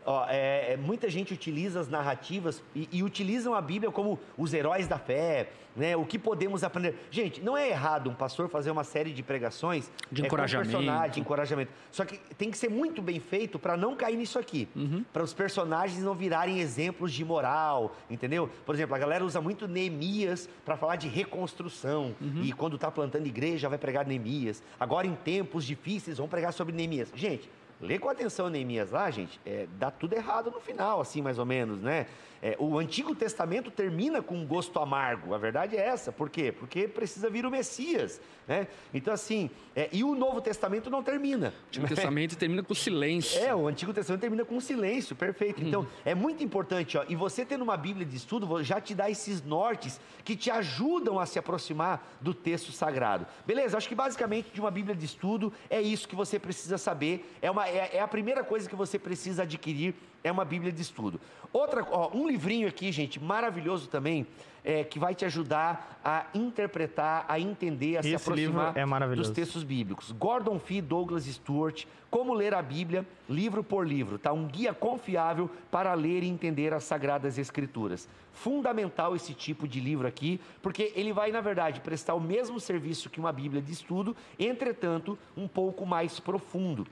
Ó, é, é, muita gente utiliza as narrativas e, e, utilizam a Bíblia como os heróis da fé, né? O que podemos aprender. Gente, não é errado um pastor fazer uma série de pregações de é, encorajamento. de encorajamento. Só que tem que ser muito bem feito para não cair nisso aqui. Uhum. Para os personagens não virarem exemplos de moral, entendeu? Por exemplo, a galera usa muito Neemias para falar de reconstrução. Uhum. E quando está plantando igreja, vai pregar Neemias. Agora, em tempos difíceis, vão pregar sobre Neemias. Gente, Lê com atenção Neemias lá, gente, é, dá tudo errado no final, assim, mais ou menos, né? É, o Antigo Testamento termina com um gosto amargo, a verdade é essa. Por quê? Porque precisa vir o Messias, né? Então, assim, é, e o Novo Testamento não termina. O Antigo né? Testamento termina com silêncio. É, o Antigo Testamento termina com silêncio, perfeito. Então, uhum. é muito importante, ó, e você tendo uma Bíblia de estudo, já te dá esses nortes que te ajudam a se aproximar do texto sagrado. Beleza? Acho que basicamente de uma Bíblia de estudo é isso que você precisa saber, é, uma, é, é a primeira coisa que você precisa adquirir é uma Bíblia de estudo. Outra, ó, um livrinho aqui, gente, maravilhoso também, é, que vai te ajudar a interpretar, a entender, a Esse se aproximar é dos textos bíblicos. Gordon Fee, Douglas Stewart, Como Ler a Bíblia, livro por livro, tá? Um guia confiável para ler e entender as Sagradas Escrituras. Fundamental esse tipo de livro aqui, porque ele vai, na verdade, prestar o mesmo serviço que uma Bíblia de estudo, entretanto, um pouco mais profundo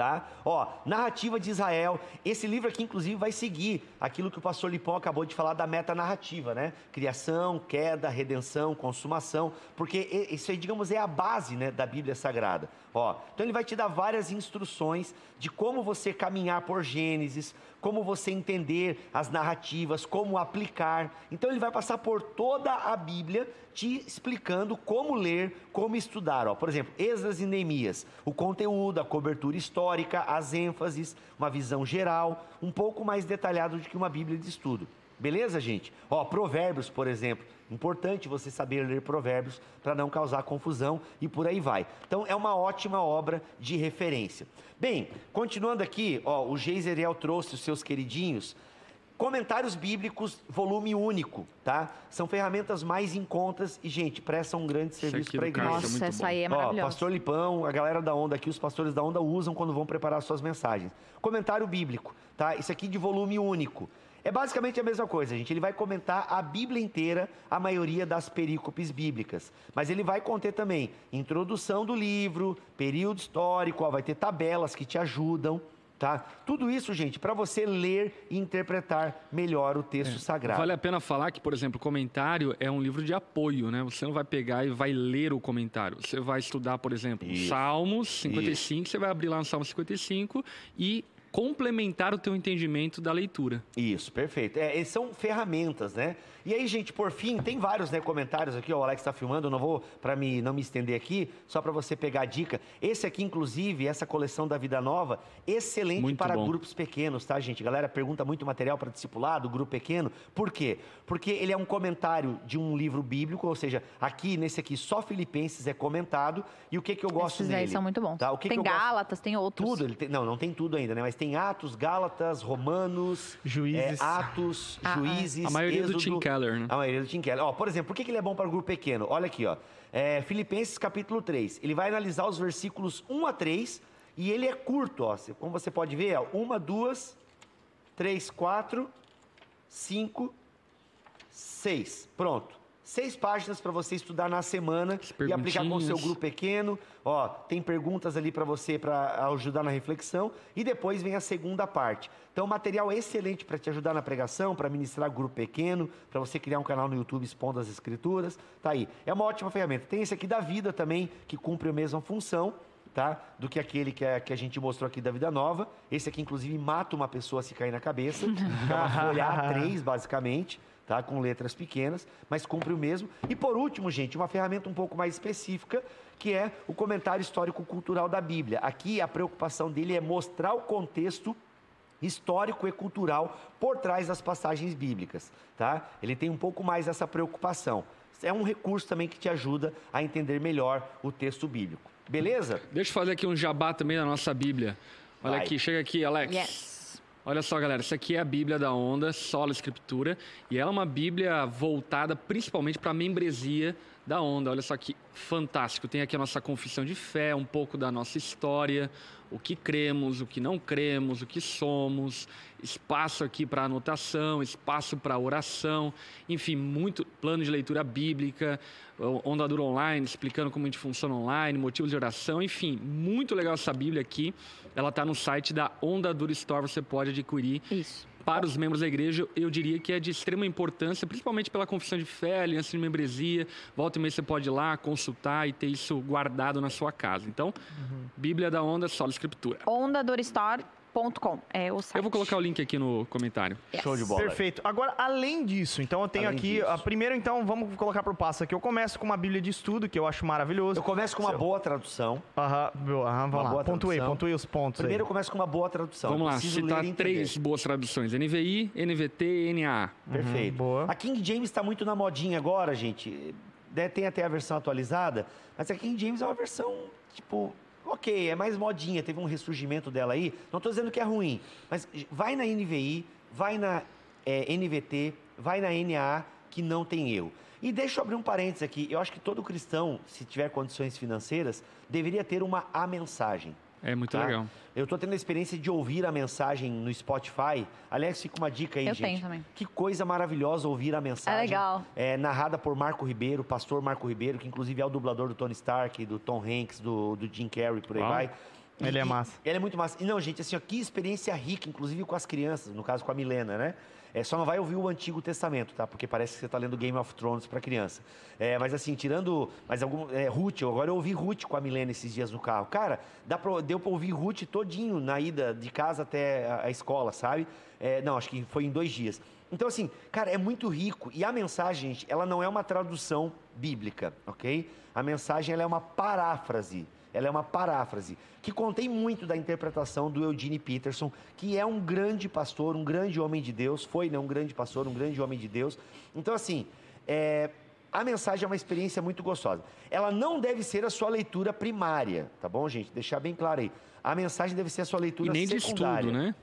tá? Ó, narrativa de Israel. Esse livro aqui, inclusive, vai seguir aquilo que o pastor Lipão acabou de falar da metanarrativa, né? Criação, queda, redenção, consumação, porque isso aí, digamos, é a base né, da Bíblia Sagrada. Ó, então ele vai te dar várias instruções de como você caminhar por Gênesis, como você entender as narrativas, como aplicar. Então ele vai passar por toda a Bíblia te explicando como ler, como estudar. Ó, por exemplo, Esdras e Neemias, o conteúdo, a cobertura histórica, as ênfases, uma visão geral, um pouco mais detalhado do que uma Bíblia de estudo. Beleza, gente? Ó, provérbios, por exemplo. Importante você saber ler provérbios para não causar confusão e por aí vai. Então é uma ótima obra de referência. Bem, continuando aqui, ó, o Geiseriel trouxe os seus queridinhos. Comentários bíblicos, volume único, tá? São ferramentas mais em contas e, gente, prestam um grande serviço para a igreja. Nossa, é essa aí é maravilhosa. Ó, Pastor Lipão, a galera da Onda aqui, os pastores da Onda usam quando vão preparar suas mensagens. Comentário bíblico, tá? Isso aqui de volume único. É basicamente a mesma coisa, gente. Ele vai comentar a Bíblia inteira, a maioria das perícopes bíblicas. Mas ele vai conter também introdução do livro, período histórico, ó, vai ter tabelas que te ajudam. Tá? Tudo isso, gente, para você ler e interpretar melhor o texto sagrado. Vale a pena falar que, por exemplo, comentário é um livro de apoio, né? Você não vai pegar e vai ler o comentário. Você vai estudar, por exemplo, Isso. Salmos 55, você vai abrir lá no Salmo 55 e complementar o teu entendimento da leitura. Isso, perfeito. É, e são ferramentas, né? E aí, gente, por fim, tem vários né, comentários aqui, ó, o Alex está filmando, eu não vou, para me, não me estender aqui, só para você pegar a dica. Esse aqui, inclusive, essa coleção da Vida Nova, excelente Muito para bom. grupos pequenos, tá, gente? Galera pergunta muito material para discipulado, grupo pequeno. Por quê? Porque ele é um comentário de um livro bíblico, ou seja, aqui, nesse aqui, só Filipenses é comentado. E o que que eu gosto Esses nele? aí são muito bons. Tá? O que tem que eu gosto? Gálatas, tem outros. Tudo, ele tem- não, não tem tudo ainda, né? Mas tem Atos, Gálatas, Romanos, Juízes. é, Atos, Ah, ah. Juízes, A maioria do Êxodo. Tim Keller, né? A maioria do Tim Keller. Ó, por exemplo, por que que ele é bom para o grupo pequeno? Olha aqui, ó. É, Filipenses capítulo 3. Ele vai analisar os versículos 1 a 3 e ele é curto, ó. Como você pode ver, ó, uma, duas, três, quatro, cinco, seis. Pronto. Seis páginas para você estudar na semana e aplicar com o seu grupo pequeno. Ó, tem perguntas ali para você para ajudar na reflexão e depois vem a segunda parte. Então, material excelente para te ajudar na pregação, para ministrar grupo pequeno, para você criar um canal no YouTube expondo as escrituras. Tá aí. É uma ótima ferramenta. Tem esse aqui da vida também, que cumpre a mesma função. Tá? Do que aquele que, é- que a gente mostrou aqui da Vida Nova. Esse aqui, inclusive, mata uma pessoa se cair na cabeça. É uma folha A3, basicamente tá? Com letras pequenas, mas cumpre o mesmo. E por último, gente, uma ferramenta um pouco mais específica, que é o comentário histórico-cultural da Bíblia. Aqui a preocupação dele é mostrar o contexto histórico e cultural por trás das passagens bíblicas, tá? Ele tem um pouco mais essa preocupação. É um recurso também que te ajuda a entender melhor o texto bíblico. Beleza? Deixa eu fazer aqui um jabá também da nossa Bíblia. Olha Vai. aqui, chega aqui, Alex. Yes. Olha só, galera, essa aqui é a Bíblia da Onda, Sola Escritura, e ela é uma Bíblia voltada principalmente para a membresia da Onda. Olha só que fantástico. Tem aqui a nossa confissão de fé, um pouco da nossa história, o que cremos, o que não cremos, o que somos, espaço aqui para anotação, espaço para oração, enfim, muito plano de leitura bíblica, Onda Dura Online, explicando como a gente funciona online, motivos de oração, enfim, muito legal essa Bíblia aqui. Ela está no site da Onda Dura Store, você pode adquirir Isso. Para os membros da igreja, eu diria que é de extrema importância, principalmente pela confissão de fé, aliança de membresia. Volta e meia você pode ir lá consultar e ter isso guardado na sua casa. Então, Bíblia da Onda, Sola Escritura. Ondadorstore.com é o site. Eu vou colocar o link aqui no comentário. Yes. Show de bola. Perfeito. Agora, além disso, então eu tenho Além aqui. A primeiro, então, vamos colocar pro passo aqui. Eu começo com uma Bíblia de estudo, que eu acho maravilhoso. Eu começo com uma boa tradução. Aham, aham, Uma vamos lá. boa Pontuei, pontuei os pontos Primeiro eu aí. começo com uma boa tradução. Vamos lá, citar e três boas traduções: NVI, NVT e NA. Perfeito. boa. A King James está muito na modinha agora, gente. Né, Tem até a versão atualizada, mas a King James é uma versão, tipo, ok, é mais modinha, teve um ressurgimento dela aí. Não estou dizendo que é ruim, mas vai na NVI, vai na é, NVT, vai na NA, que não tem erro. E deixa eu abrir um parênteses aqui. Eu acho que todo cristão, se tiver condições financeiras, deveria ter uma A mensagem. É muito tá? legal. Eu tô tendo a experiência de ouvir a mensagem no Spotify. Aliás, fica uma dica aí, Eu gente. tenho também. Que coisa maravilhosa ouvir a mensagem. É legal. É, narrada por Marco Ribeiro, pastor Marco Ribeiro, que inclusive é o dublador do Tony Stark, do Tom Hanks, do, do Jim Carrey, por aí Uau. vai. E- Ele é massa. Ele é muito massa. E não, gente, assim, ó, que experiência rica, inclusive com as crianças, no caso com a Milena, né? É, só não vai ouvir o Antigo Testamento, tá? Porque parece que você tá lendo Game of Thrones para criança. É, mas assim, tirando. Mas algum. É, Ruth, agora eu ouvi Ruth com a Milena esses dias no carro. Cara, dá pra, deu pra ouvir Ruth todinho na ida de casa até a, a escola, sabe? É, não, acho que foi em dois dias. Então, assim, cara, é muito rico. E a mensagem, gente, ela não é uma tradução bíblica, ok? A mensagem ela é uma paráfrase. Ela é uma paráfrase que contém muito da interpretação do Eugene Peterson, que é um grande pastor, um grande homem de Deus, foi né, um grande pastor, um grande homem de Deus. Então, assim, é, a mensagem é uma experiência muito gostosa. Ela não deve ser a sua leitura primária, tá bom, gente? Deixar bem claro aí. A mensagem deve ser a sua E leitura nem de secundária. estudo, né?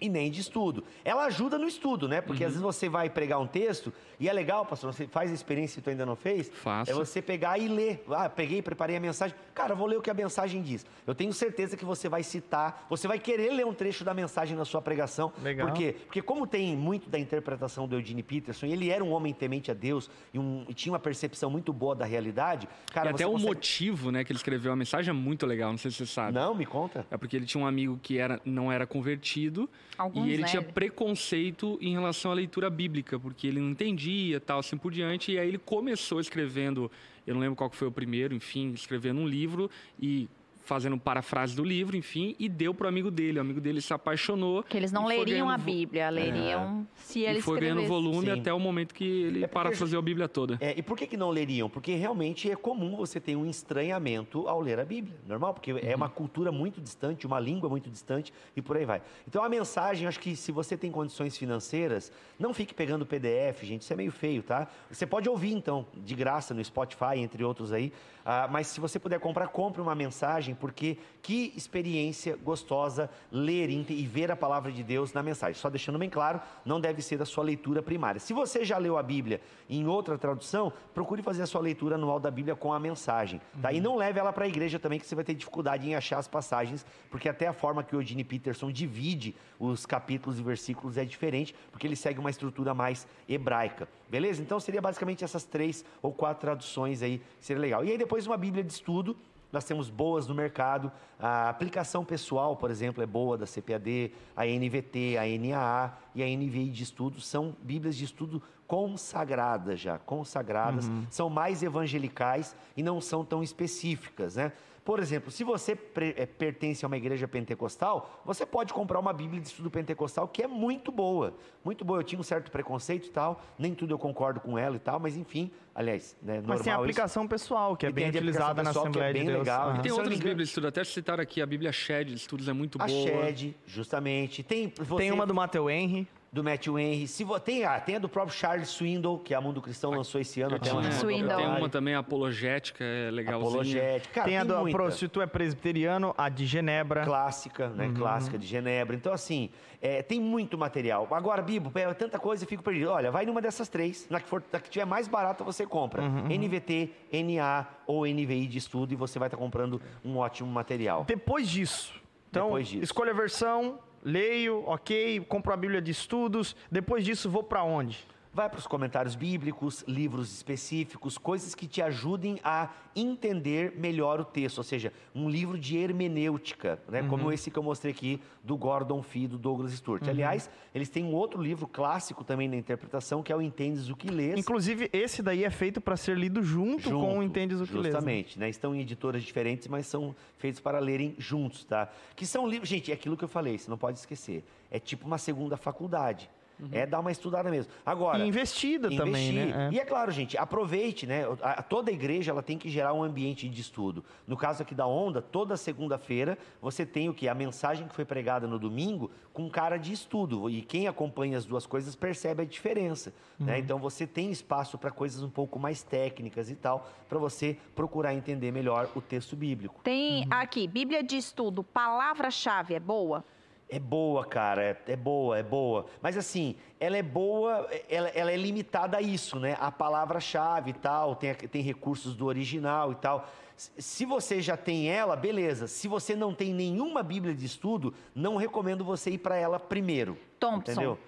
E nem de estudo. Ela ajuda no estudo, né? Porque às vezes você vai pregar um texto e é legal, pastor, você faz a experiência que tu ainda não fez. Faço. É você pegar e ler. Ah, peguei, preparei a mensagem. Cara, vou ler o que a mensagem diz. Eu tenho certeza que você vai citar, você vai querer ler um trecho da mensagem na sua pregação. Legal. Por quê? Porque como tem muito da interpretação do Eugene Peterson, e ele era um homem temente a Deus e, um- e tinha uma percepção muito boa da realidade, cara, e até o consegue- motivo, né, que ele escreveu a mensagem é muito legal, não sei se você sabe. Não, me conta. É porque ele tinha um amigo que era, não era convertido Alguns, e ele né? tinha preconceito em relação à leitura bíblica, porque ele não entendia, tal, assim por diante. E aí ele começou escrevendo, eu não lembro qual foi o primeiro, enfim, escrevendo um livro e fazendo parafrase do livro, enfim, e deu pro amigo dele. O amigo dele se apaixonou. Que eles não leriam ganhando a Bíblia, leriam se ele E foi ganhando escrevesse. volume Sim. até o momento que ele É parafraseou a Bíblia toda. É, e por que, que não leriam? Porque realmente é comum você ter um estranhamento ao ler a Bíblia. Normal, porque é uma cultura muito distante, uma língua muito distante e por aí vai. Então a mensagem, acho que se você tem condições financeiras, não fique pegando PDF, gente, isso é meio feio, tá? Você pode ouvir então, de graça no Spotify, entre outros aí. Ah, mas se você puder comprar, compre uma mensagem, porque que experiência gostosa ler e ver a palavra de Deus na mensagem. Só deixando bem claro, não deve ser a sua leitura primária. Se você já leu a Bíblia em outra tradução, procure fazer a sua leitura anual da Bíblia com a mensagem. Tá? E não leve ela para a igreja também, que você vai ter dificuldade em achar as passagens, porque até a forma que o Eugene Peterson divide os capítulos e versículos é diferente, porque ele segue uma estrutura mais hebraica. Beleza? Então seria basicamente essas três ou quatro traduções aí, seria legal. E aí depois uma Bíblia de estudo, nós temos boas no mercado. A aplicação pessoal, por exemplo, é boa da CPAD, a NVT, a NAA e a NVI de estudo são Bíblias de estudo consagradas já, consagradas, são mais evangelicais e não são tão específicas, né? Por exemplo, se você pre- eh, pertence a uma igreja pentecostal, você pode comprar uma Bíblia de estudo pentecostal que é muito boa. Muito boa. Eu tinha um certo preconceito e tal, nem tudo eu concordo com ela e tal, mas enfim, aliás, né, normal Mas tem a isso. aplicação pessoal, que é E bem a de utilizada na é Assembleia de bem Deus. legal. Aham. E Tem não outras Bíblias de estudo, até citaram aqui a Bíblia Shed de estudos é muito A boa. Shed, justamente. Tem, você, Tem uma do Matthew Henry. Do Matthew Henry. Se vo, tem, ah, tem a do próprio Charles Swindoll, que a Mundo Cristão lançou esse ano. Até uma Swindoll. tenho remodelagem. uma também apologética, é legalzinha. Apologética. Cara, tem a do, muita. pro- se tu é presbiteriano, a de Genebra. Clássica, né? Clássica de Genebra. Então, assim, é, tem muito material. Agora, Bibo, é tanta coisa, eu fico perdido. Olha, vai numa dessas três. Na que, for, na que tiver mais barata, você compra. NVT, NA ou NVI de estudo e você vai estar comprando um ótimo material. Depois disso. Então, Depois disso. escolha a versão, leio, ok, compro a Bíblia de estudos. Depois disso, vou pra onde? Vai para os comentários bíblicos, livros específicos, coisas que te ajudem a entender melhor o texto, ou seja, um livro de hermenêutica, né? como esse que eu mostrei aqui do Gordon Fee, do Douglas Stewart. Aliás, eles têm um outro livro clássico também na interpretação, que é o Entendes o que lês. Inclusive, esse daí é feito para ser lido junto, com o Entendes o que lês. né? Justamente, né? Estão em editoras diferentes, mas são feitos para lerem juntos, tá? Que são livros, gente, é aquilo que eu falei, você não pode esquecer. É tipo uma segunda faculdade. É dar uma estudada mesmo. Agora, E investida também, investir. né? É. E é claro, gente, aproveite, né? A- toda igreja ela tem que gerar um ambiente de estudo. No caso aqui da Onda, toda segunda-feira você tem o que? A mensagem que foi pregada no domingo com cara de estudo. E quem acompanha as duas coisas percebe a diferença. Né? Uhum. Então você tem espaço para coisas um pouco mais técnicas e tal, para você procurar entender melhor o texto bíblico. Tem aqui, Bíblia de estudo, palavra-chave, é boa? É boa, cara, é, é boa, é boa. Mas assim, ela é boa, ela, ela é limitada a isso, né? A palavra-chave e tal, tem, tem recursos do original e tal. Se você já tem ela, beleza. Se você não tem nenhuma Bíblia de estudo, não recomendo você ir para ela primeiro. Thompson. Entendeu?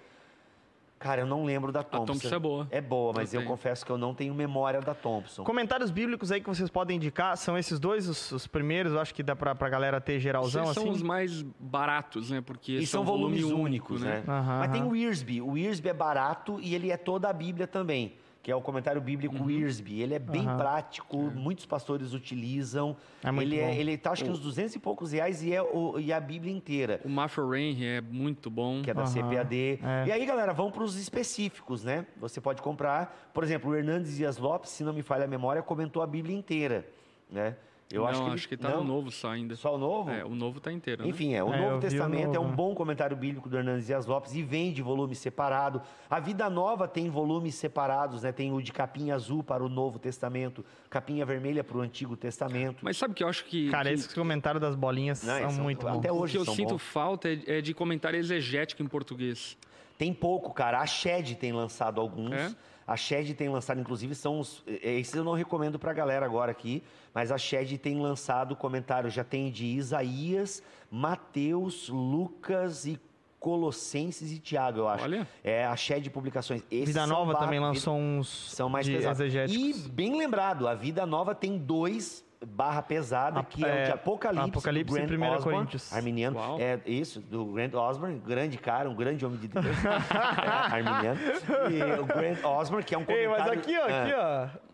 Cara, eu não lembro da Thompson. Thompson é boa. É boa, mas Eu eu, confesso que eu não tenho memória da Thompson. Comentários bíblicos aí que vocês podem indicar, são esses dois os, os primeiros, eu acho que dá pra, pra galera ter geralzão, Esses são assim. os mais baratos, né? Porque E são são volumes volume únicos, único, né? Aham, Mas tem o Wiersbe. O Wiersbe é barato e ele é toda a Bíblia também, que é o comentário bíblico Uhum. Wiersbe. Ele é bem Aham. prático, muitos pastores utilizam. É muito ele, bom. é, ele tá acho que uns 200 e poucos reais e é o, e a Bíblia inteira. O Matthew Rain é muito bom. Que é da Aham, CPAD. é. E aí, galera, vão para os específicos, né? Você pode comprar. Por exemplo, o Hernandes Dias Lopes, se não me falha a memória, comentou a Bíblia inteira, né? Eu não, acho que, ele- acho que tá não? no novo só ainda. Só o novo? É, o novo tá inteiro, né? Enfim, é, o É, Novo vi o Testamento é um novo. bom comentário bíblico do Hernandes Dias Lopes e vem de volume separado. A Vida Nova tem volumes separados, né? Tem o de capinha azul para o Novo Testamento, capinha vermelha para o Antigo Testamento. Mas sabe que eu acho que... Cara, que... esses comentários das bolinhas Não, são são- muito até bons. O hoje que eu são sinto bons. falta é, é de comentário exegético em português. Tem pouco, cara. A Shed tem lançado alguns. É? A Shed tem lançado, inclusive, são os. Esses eu não recomendo pra galera agora aqui, mas a Shed tem lançado comentários, já tem de Isaías, Mateus, Lucas e Colossenses e Tiago, eu acho. Olha. É a Shed Publicações. Esses Vida Nova também lançou uns São mais pesados. E bem lembrado, a Vida Nova tem dois barra pesada, A- que é, o de é, Apocalipse, Apocalipse do e Grant 1 Osborne, Coríntios. arminiano. Uau. É isso, do Grant Osborne, grande cara, um grande homem de Deus, é, arminiano. E o Grant Osborne, que é um Ei, comentário... mas aqui, ó, Ah. aqui,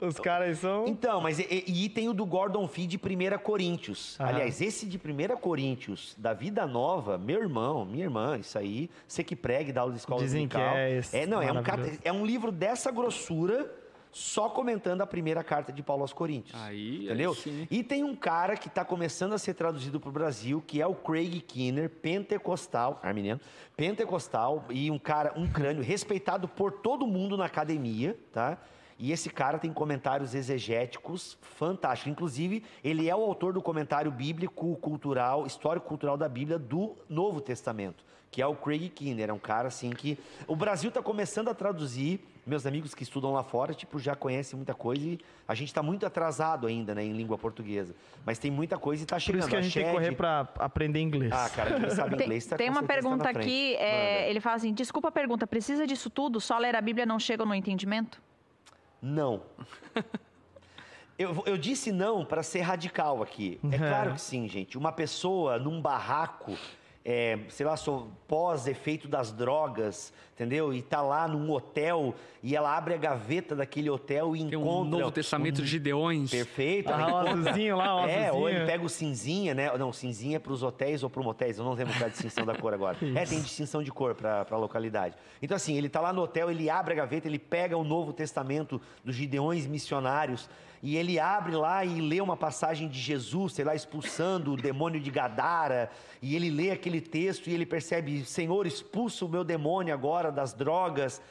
ó. Os caras são. Então, mas e, e- tem o do Gordon Fee de 1 Coríntios. Aham. Aliás, esse de 1 Coríntios, da Vida Nova, meu irmão, minha irmã, isso aí, você que prega e dá aula de escola Dizem que dominical. é esse não, é um, é um livro dessa grossura, só comentando a primeira carta de Paulo aos Coríntios. Aí, aí Entendeu? sim. E tem um cara que está começando a ser traduzido para o Brasil, que é o Craig Kinner, pentecostal, arminiano, pentecostal, e um cara, um crânio, respeitado por todo mundo na academia, tá? E esse cara tem comentários exegéticos fantásticos. Inclusive, ele é o autor do comentário bíblico, cultural, histórico-cultural da Bíblia do Novo Testamento, que é o Craig Kinner. É um cara assim que. O Brasil está começando a traduzir. Meus amigos que estudam lá fora, tipo, já conhecem muita coisa e a gente está muito atrasado ainda, né, em língua portuguesa. Mas tem muita coisa e está Por chegando. isso que a gente tem que Shed- correr pra aprender inglês. Ah, cara, quem sabe inglês tá tem uma tá pergunta frente. aqui, é, ele fala assim, desculpa a pergunta, precisa disso tudo? Só ler a Bíblia não chega no entendimento? Não. Eu, eu disse não para ser radical aqui. É claro que sim, gente. Uma pessoa num barraco, é, sei lá, pós-efeito das drogas, entendeu? E tá lá num hotel e ela abre a gaveta daquele hotel e Tem um encontra. Novo Testamento de Gideões. Perfeito. Ah, o azulzinho lá, o É, ou ele pega o cinzinha, né? Não, cinzinha é para os hotéis ou para motéis. Eu não lembro qual é a distinção da cor agora. É, tem distinção de cor para a localidade. Então, assim, ele tá lá no hotel, ele abre a gaveta, ele pega o Novo Testamento dos Gideões missionários e ele abre lá e lê uma passagem de Jesus, sei lá, expulsando o demônio de Gadara. E ele lê aquele texto e ele percebe: Senhor, expulsa o meu demônio agora das drogas.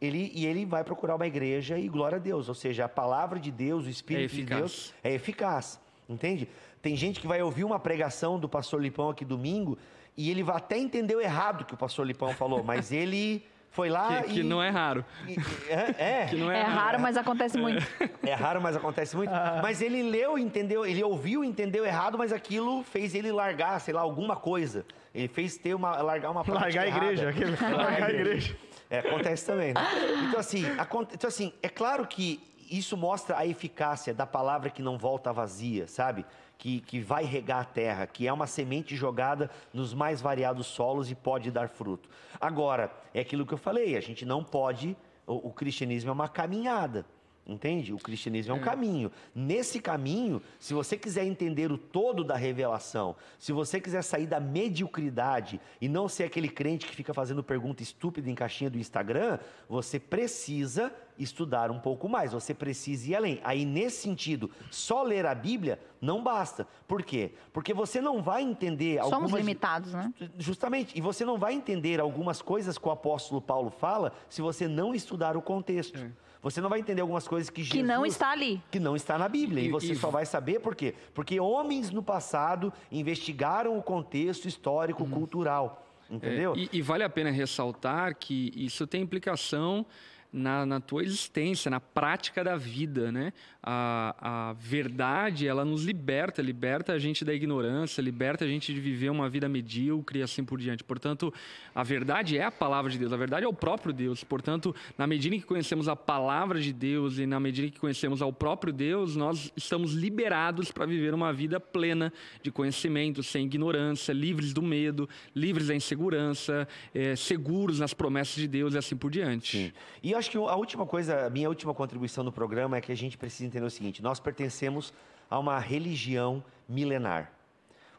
Ele, e ele vai procurar uma igreja e glória a Deus. Ou seja, a palavra de Deus, o Espírito de eficaz. Deus é eficaz. Entende? Tem gente que vai ouvir uma pregação do pastor Lipão aqui domingo e ele vai até entender o errado que o pastor Lipão falou, mas ele foi lá Que, e. que não é raro. e- é, é. Que não É, é, raro, mas acontece muito. É raro, mas acontece muito. Mas ele leu, entendeu, ele ouviu, entendeu errado, mas aquilo fez ele largar, sei lá, alguma coisa. Ele fez ter uma largar uma prática Largar a igreja. aquele- Largar a igreja. É, acontece também. Né? Então, assim, aconte- então, assim, é claro que isso mostra a eficácia da palavra que não volta vazia, sabe? Que, que vai regar a terra, que é uma semente jogada nos mais variados solos e pode dar fruto. Agora, é aquilo que eu falei, a gente não pode. O, o cristianismo é uma caminhada. Entende? O cristianismo é um caminho. Nesse caminho, se você quiser entender o todo da revelação, se você quiser sair da mediocridade e não ser aquele crente que fica fazendo pergunta estúpida em caixinha do Instagram, você precisa estudar um pouco mais, você precisa ir além. Aí, nesse sentido, só ler a Bíblia não basta. Por quê? Porque você não vai entender Somos algumas... limitados, né? Justamente. E você não vai entender algumas coisas que o apóstolo Paulo fala se você não estudar o contexto. Você não vai entender algumas coisas que Jesus... Que não está ali. Que não está na Bíblia. E, E- você e- só vai saber por quê? Porque homens no passado investigaram o contexto histórico, cultural. Entendeu? É, e, e vale a pena ressaltar que isso tem implicação na, na tua existência, na prática da vida, né? A, a verdade, ela nos liberta, liberta a gente da ignorância, liberta a gente de viver uma vida medíocre e assim por diante. Portanto, a verdade é a palavra de Deus, a verdade é o próprio Deus. Portanto, na medida em que conhecemos a palavra de Deus e na medida em que conhecemos ao próprio Deus, nós estamos liberados para viver uma vida plena de conhecimento, sem ignorância, livres do medo, livres da insegurança, eh, seguros nas promessas de Deus e assim por diante. Sim. E acho que a última coisa, a minha última contribuição no programa é que a gente precisa entender o seguinte: nós pertencemos a uma religião milenar.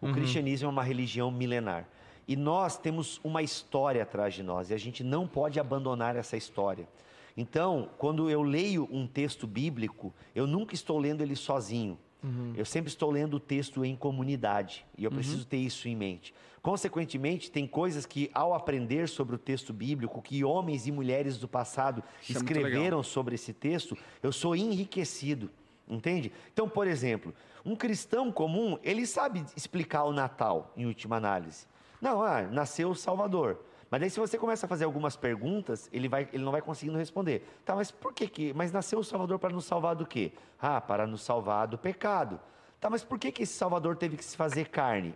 O cristianismo é uma religião milenar. E nós temos uma história atrás de nós e a gente não pode abandonar essa história. Então, quando eu leio um texto bíblico, eu nunca estou lendo ele sozinho. Eu sempre estou lendo o texto em comunidade e eu preciso ter isso em mente. Consequentemente, tem coisas que, ao aprender sobre o texto bíblico, que homens e mulheres do passado Isso é escreveram sobre esse texto, eu sou enriquecido. Entende? Então, por exemplo, um cristão comum, ele sabe explicar o Natal, em última análise. Não, ah, nasceu o Salvador. Mas daí, se você começa a fazer algumas perguntas, ele, vai, ele não vai conseguindo responder. Tá, mas por que que... Mas nasceu o Salvador para nos salvar do quê? Ah, para nos salvar do pecado. Tá, mas por que que esse Salvador teve que se fazer carne?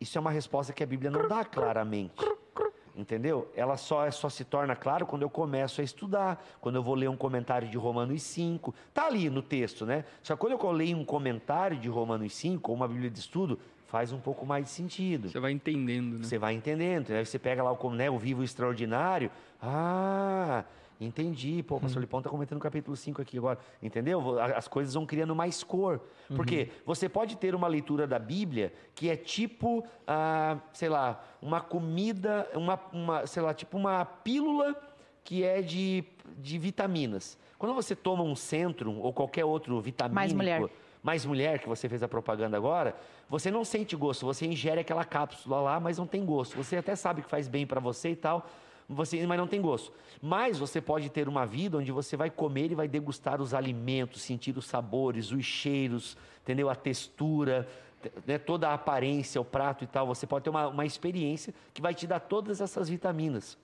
Isso é uma resposta que a Bíblia não dá claramente. Entendeu? Ela só, só se torna claro quando eu começo a estudar, quando eu vou ler um comentário de Romanos 5. Tá ali no texto, né? Só que quando eu leio um comentário de Romanos 5, ou uma Bíblia de estudo, faz um pouco mais de sentido. Você vai entendendo, né? Você vai entendendo. Aí você pega lá o, né, o vivo extraordinário. Ah, entendi. Pô, o pastor Lipão está comentando o capítulo 5 aqui agora. Entendeu? As coisas vão criando mais cor. Porque você pode ter uma leitura da Bíblia que é tipo, ah, sei lá, uma comida, uma, uma, sei lá, tipo uma pílula que é de, de vitaminas. Quando você toma um Centrum ou qualquer outro vitamínico... Mais mulher. Mais mulher, que você fez a propaganda agora, você não sente gosto, você ingere aquela cápsula lá, mas não tem gosto. Você até sabe que faz bem para você e tal, você, mas não tem gosto. Mas você pode ter uma vida onde você vai comer e vai degustar os alimentos, sentir os sabores, os cheiros, entendeu? A textura, te- né? toda a aparência, o prato e tal. Você pode ter uma, uma experiência que vai te dar todas essas vitaminas.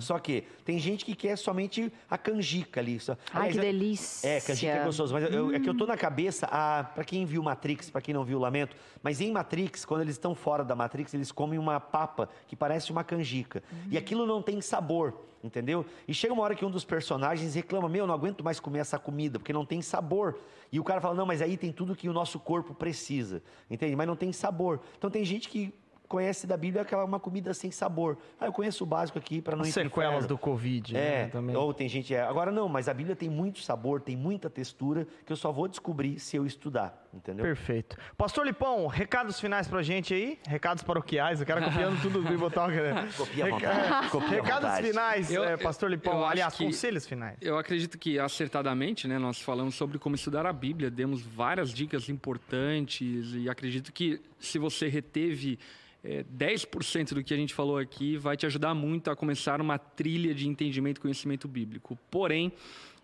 Só que tem gente que quer somente a canjica ali. Só. Ai, Aliás, que eu- delícia. é, canjica é gostoso. Mas eu- é que eu tô na cabeça, a, pra quem viu Matrix, pra quem não viu, lamento. Mas em Matrix, quando eles estão fora da Matrix, eles comem uma papa que parece uma canjica. E aquilo não tem sabor, entendeu? E chega uma hora que um dos personagens reclama: Meu, eu não aguento mais comer essa comida, porque não tem sabor. E o cara fala: Não, mas aí tem tudo que o nosso corpo precisa, entende? Mas não tem sabor. Então tem gente que. Conhece da Bíblia aquela uma comida sem sabor. Ah, eu conheço o básico aqui para não As sequelas do Covid, É, né? Também. ou tem gente. É. Agora não, mas a Bíblia tem muito sabor, tem muita textura que eu só vou descobrir se eu estudar, entendeu? Perfeito. Pastor Lipão, recados finais pra gente aí? Recados paroquiais, o cara copiando tudo do Bibotalk, né? Copia Reca- vontade, copia Recados vontade. finais, Eu- é, Pastor Lipão. Aliás, que- conselhos finais. Eu acredito que acertadamente, né, nós falamos sobre como estudar a Bíblia, demos várias dicas importantes e acredito que se você reteve é, 10% do que a gente falou aqui, vai te ajudar muito a começar uma trilha de entendimento e conhecimento bíblico. Porém,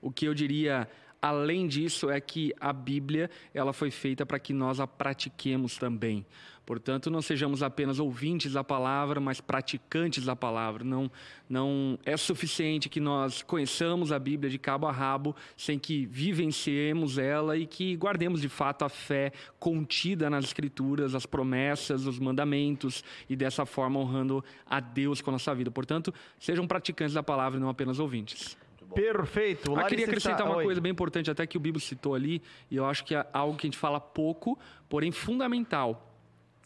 o que eu diria além disso é que a Bíblia, ela foi feita para que nós a pratiquemos também. Portanto, não sejamos apenas ouvintes da palavra, mas praticantes da palavra. Não, não é suficiente que nós conheçamos a Bíblia de cabo a rabo, sem que vivenciemos ela e que guardemos de fato a fé contida nas Escrituras, as promessas, os mandamentos e dessa forma honrando a Deus com a nossa vida. Portanto, sejam praticantes da palavra e não apenas ouvintes. Perfeito. Eu Larissa queria está- acrescentar uma Oi. coisa bem importante, até que o Bibo citou ali, e eu acho que é algo que a gente fala pouco, porém fundamental.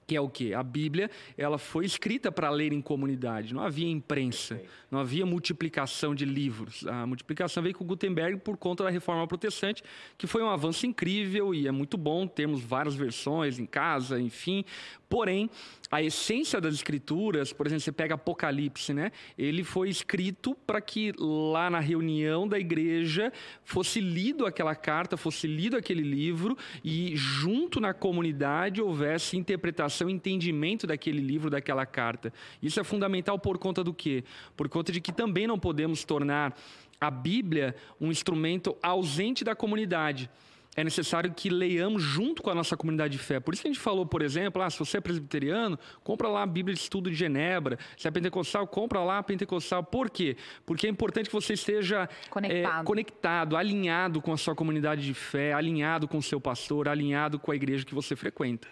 Que é o quê? A Bíblia, ela foi escrita para ler em comunidade. Não havia imprensa, não havia multiplicação de livros. A multiplicação veio com Gutenberg por conta da Reforma Protestante, que foi um avanço incrível e é muito bom termos várias versões em casa, enfim. Porém, a essência das escrituras, por exemplo, você pega Apocalipse, né? Ele foi escrito para que lá na reunião da igreja fosse lido aquela carta, fosse lido aquele livro e junto na comunidade houvesse interpretação entendimento daquele livro, daquela carta. Isso é fundamental por conta do quê? Por conta de que também não podemos tornar a Bíblia um instrumento ausente da comunidade é necessário que leiamos junto com a nossa comunidade de fé. Por isso que a gente falou, por exemplo, ah, se você é presbiteriano, compra lá a Bíblia de Estudo de Genebra. Se é pentecostal, compra lá a pentecostal. Por quê? Porque é importante que você esteja Conectado. é, conectado, alinhado com a sua comunidade de fé, alinhado com o seu pastor, alinhado com a igreja que você frequenta.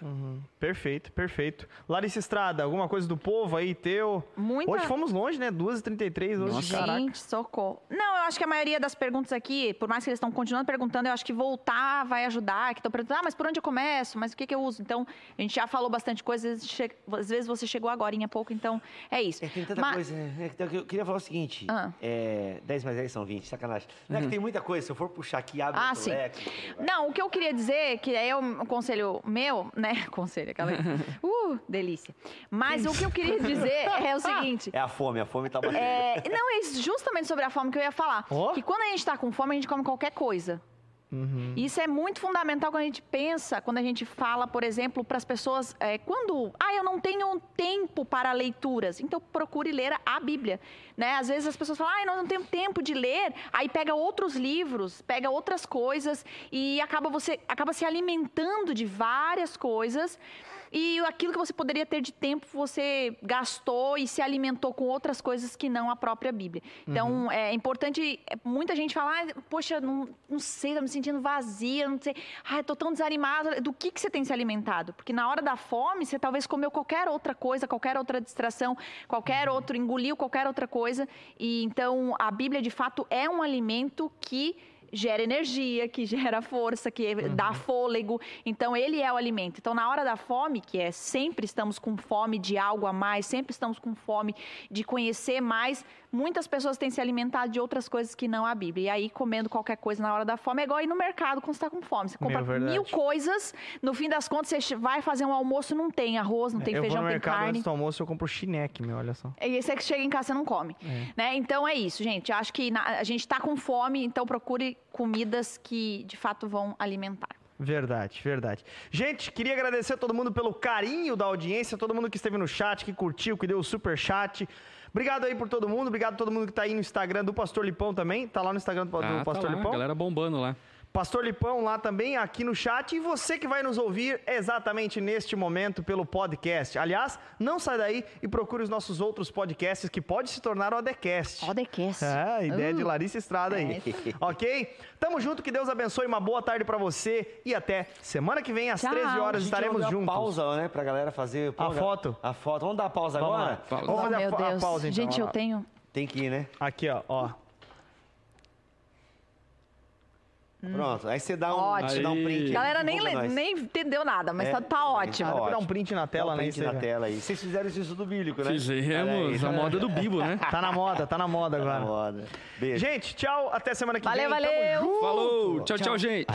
Perfeito, perfeito. Larissa Estrada, alguma coisa do povo aí, teu? Muita- Hoje fomos longe, né? 2h33, hoje, Nossa. caraca. Gente, socorro. Não, eu acho que a maioria das perguntas aqui, por mais que eles estão continuando perguntando, eu acho que voltar vai ajudar. Que estão perguntando, ah, mas por onde eu começo? Mas o que, que eu uso? Então, a gente já falou bastante coisa, às vezes, você chegou agora em pouco, então é isso. É, tem tanta Mas- coisa. é, que eu queria falar o seguinte: Ah. é, 10 mais 10 são 20, sacanagem. Não é que tem muita coisa, se eu for puxar aqui, abre Ah, sim. leque, vai. Não, o que eu queria dizer, que é um conselho meu, né? Conselho, aquela. Uh, delícia. Mas o que eu queria dizer é o seguinte. É a fome, a fome tá batendo. É, não, é justamente sobre a fome que eu ia falar. Ó. Que quando a gente tá com fome, a gente come qualquer coisa. Uhum. Isso é muito fundamental quando a gente pensa, quando a gente fala, por exemplo, para as pessoas, é, quando, ah, eu não tenho tempo para leituras, então procure ler a Bíblia, né? Às vezes as pessoas falam, ah, eu não tenho tempo de ler, aí pega outros livros, pega outras coisas e acaba você acaba se alimentando de várias coisas e aquilo que você poderia ter de tempo, você gastou e se alimentou com outras coisas que não a própria Bíblia. Então, uhum. é importante, é, muita gente fala, ah, poxa, não, não sei, estou me sentindo vazia, não sei, ah, estou tão desanimada. Do que, que você tem se alimentado? Porque na hora da fome, você talvez comeu qualquer outra coisa, qualquer outra distração, qualquer uhum. outro, engoliu qualquer outra coisa. E então, a Bíblia, de fato, é um alimento que gera energia, que gera força, que uhum. dá fôlego. Então, ele é o alimento. Então, na hora da fome, que é sempre estamos com fome de algo a mais, sempre estamos com fome de conhecer mais, muitas pessoas têm se alimentado de outras coisas que não a Bíblia. E aí, comendo qualquer coisa na hora da fome, é igual ir no mercado quando você está com fome. Você compra Meu, mil coisas, no fim das contas, você vai fazer um almoço, não tem arroz, não tem eu feijão, vou no tem mercado, carne. Antes do almoço, eu compro chineque, meu, olha só. E você que chega em casa, você não come. É. Né? Então, é isso, gente. Acho que na, a gente está com fome, então procure comidas que, de fato, vão alimentar. Verdade, verdade. Gente, queria agradecer a todo mundo pelo carinho da audiência, todo mundo que esteve no chat, que curtiu, que deu o super chat. Obrigado aí por todo mundo, obrigado a todo mundo que está aí no Instagram do Pastor Lipão também. Tá lá no Instagram do, ah, Pastor tá lá, Lipão. galera bombando lá. Pastor Lipão lá também, aqui no chat. E você que vai nos ouvir exatamente neste momento pelo podcast. Aliás, não sai daí e procure os nossos outros podcasts que pode se tornar o ADCast. ADCast. É, ideia uh, de Larissa Estrada aí. É. ok? Tamo junto, que Deus abençoe. Uma boa tarde para você e até semana que vem às Tchau. 13 horas estaremos juntos. pausa, né, pra galera fazer a foto. A foto. Vamos dar a pausa Vamos agora? Pausa. Vamos fazer oh, a, a, pausa então. Gente, eu tenho Tem que ir, né? Aqui, ó, ó. Pronto, aí você dá um, ótimo. Dá um print. Galera nem, nem entendeu nada, mas é, tá, tá ótimo. Tá ótimo. um print na tela, né? Um print na tela aí. Vocês fizeram isso do bíblico, né? Fizemos, a moda do Bibo, né? Tá na moda, tá na moda agora. Tá na moda. Beijo. Gente, tchau, até semana que valeu, vem. Valeu, valeu. Falou, tchau, tchau, tchau gente.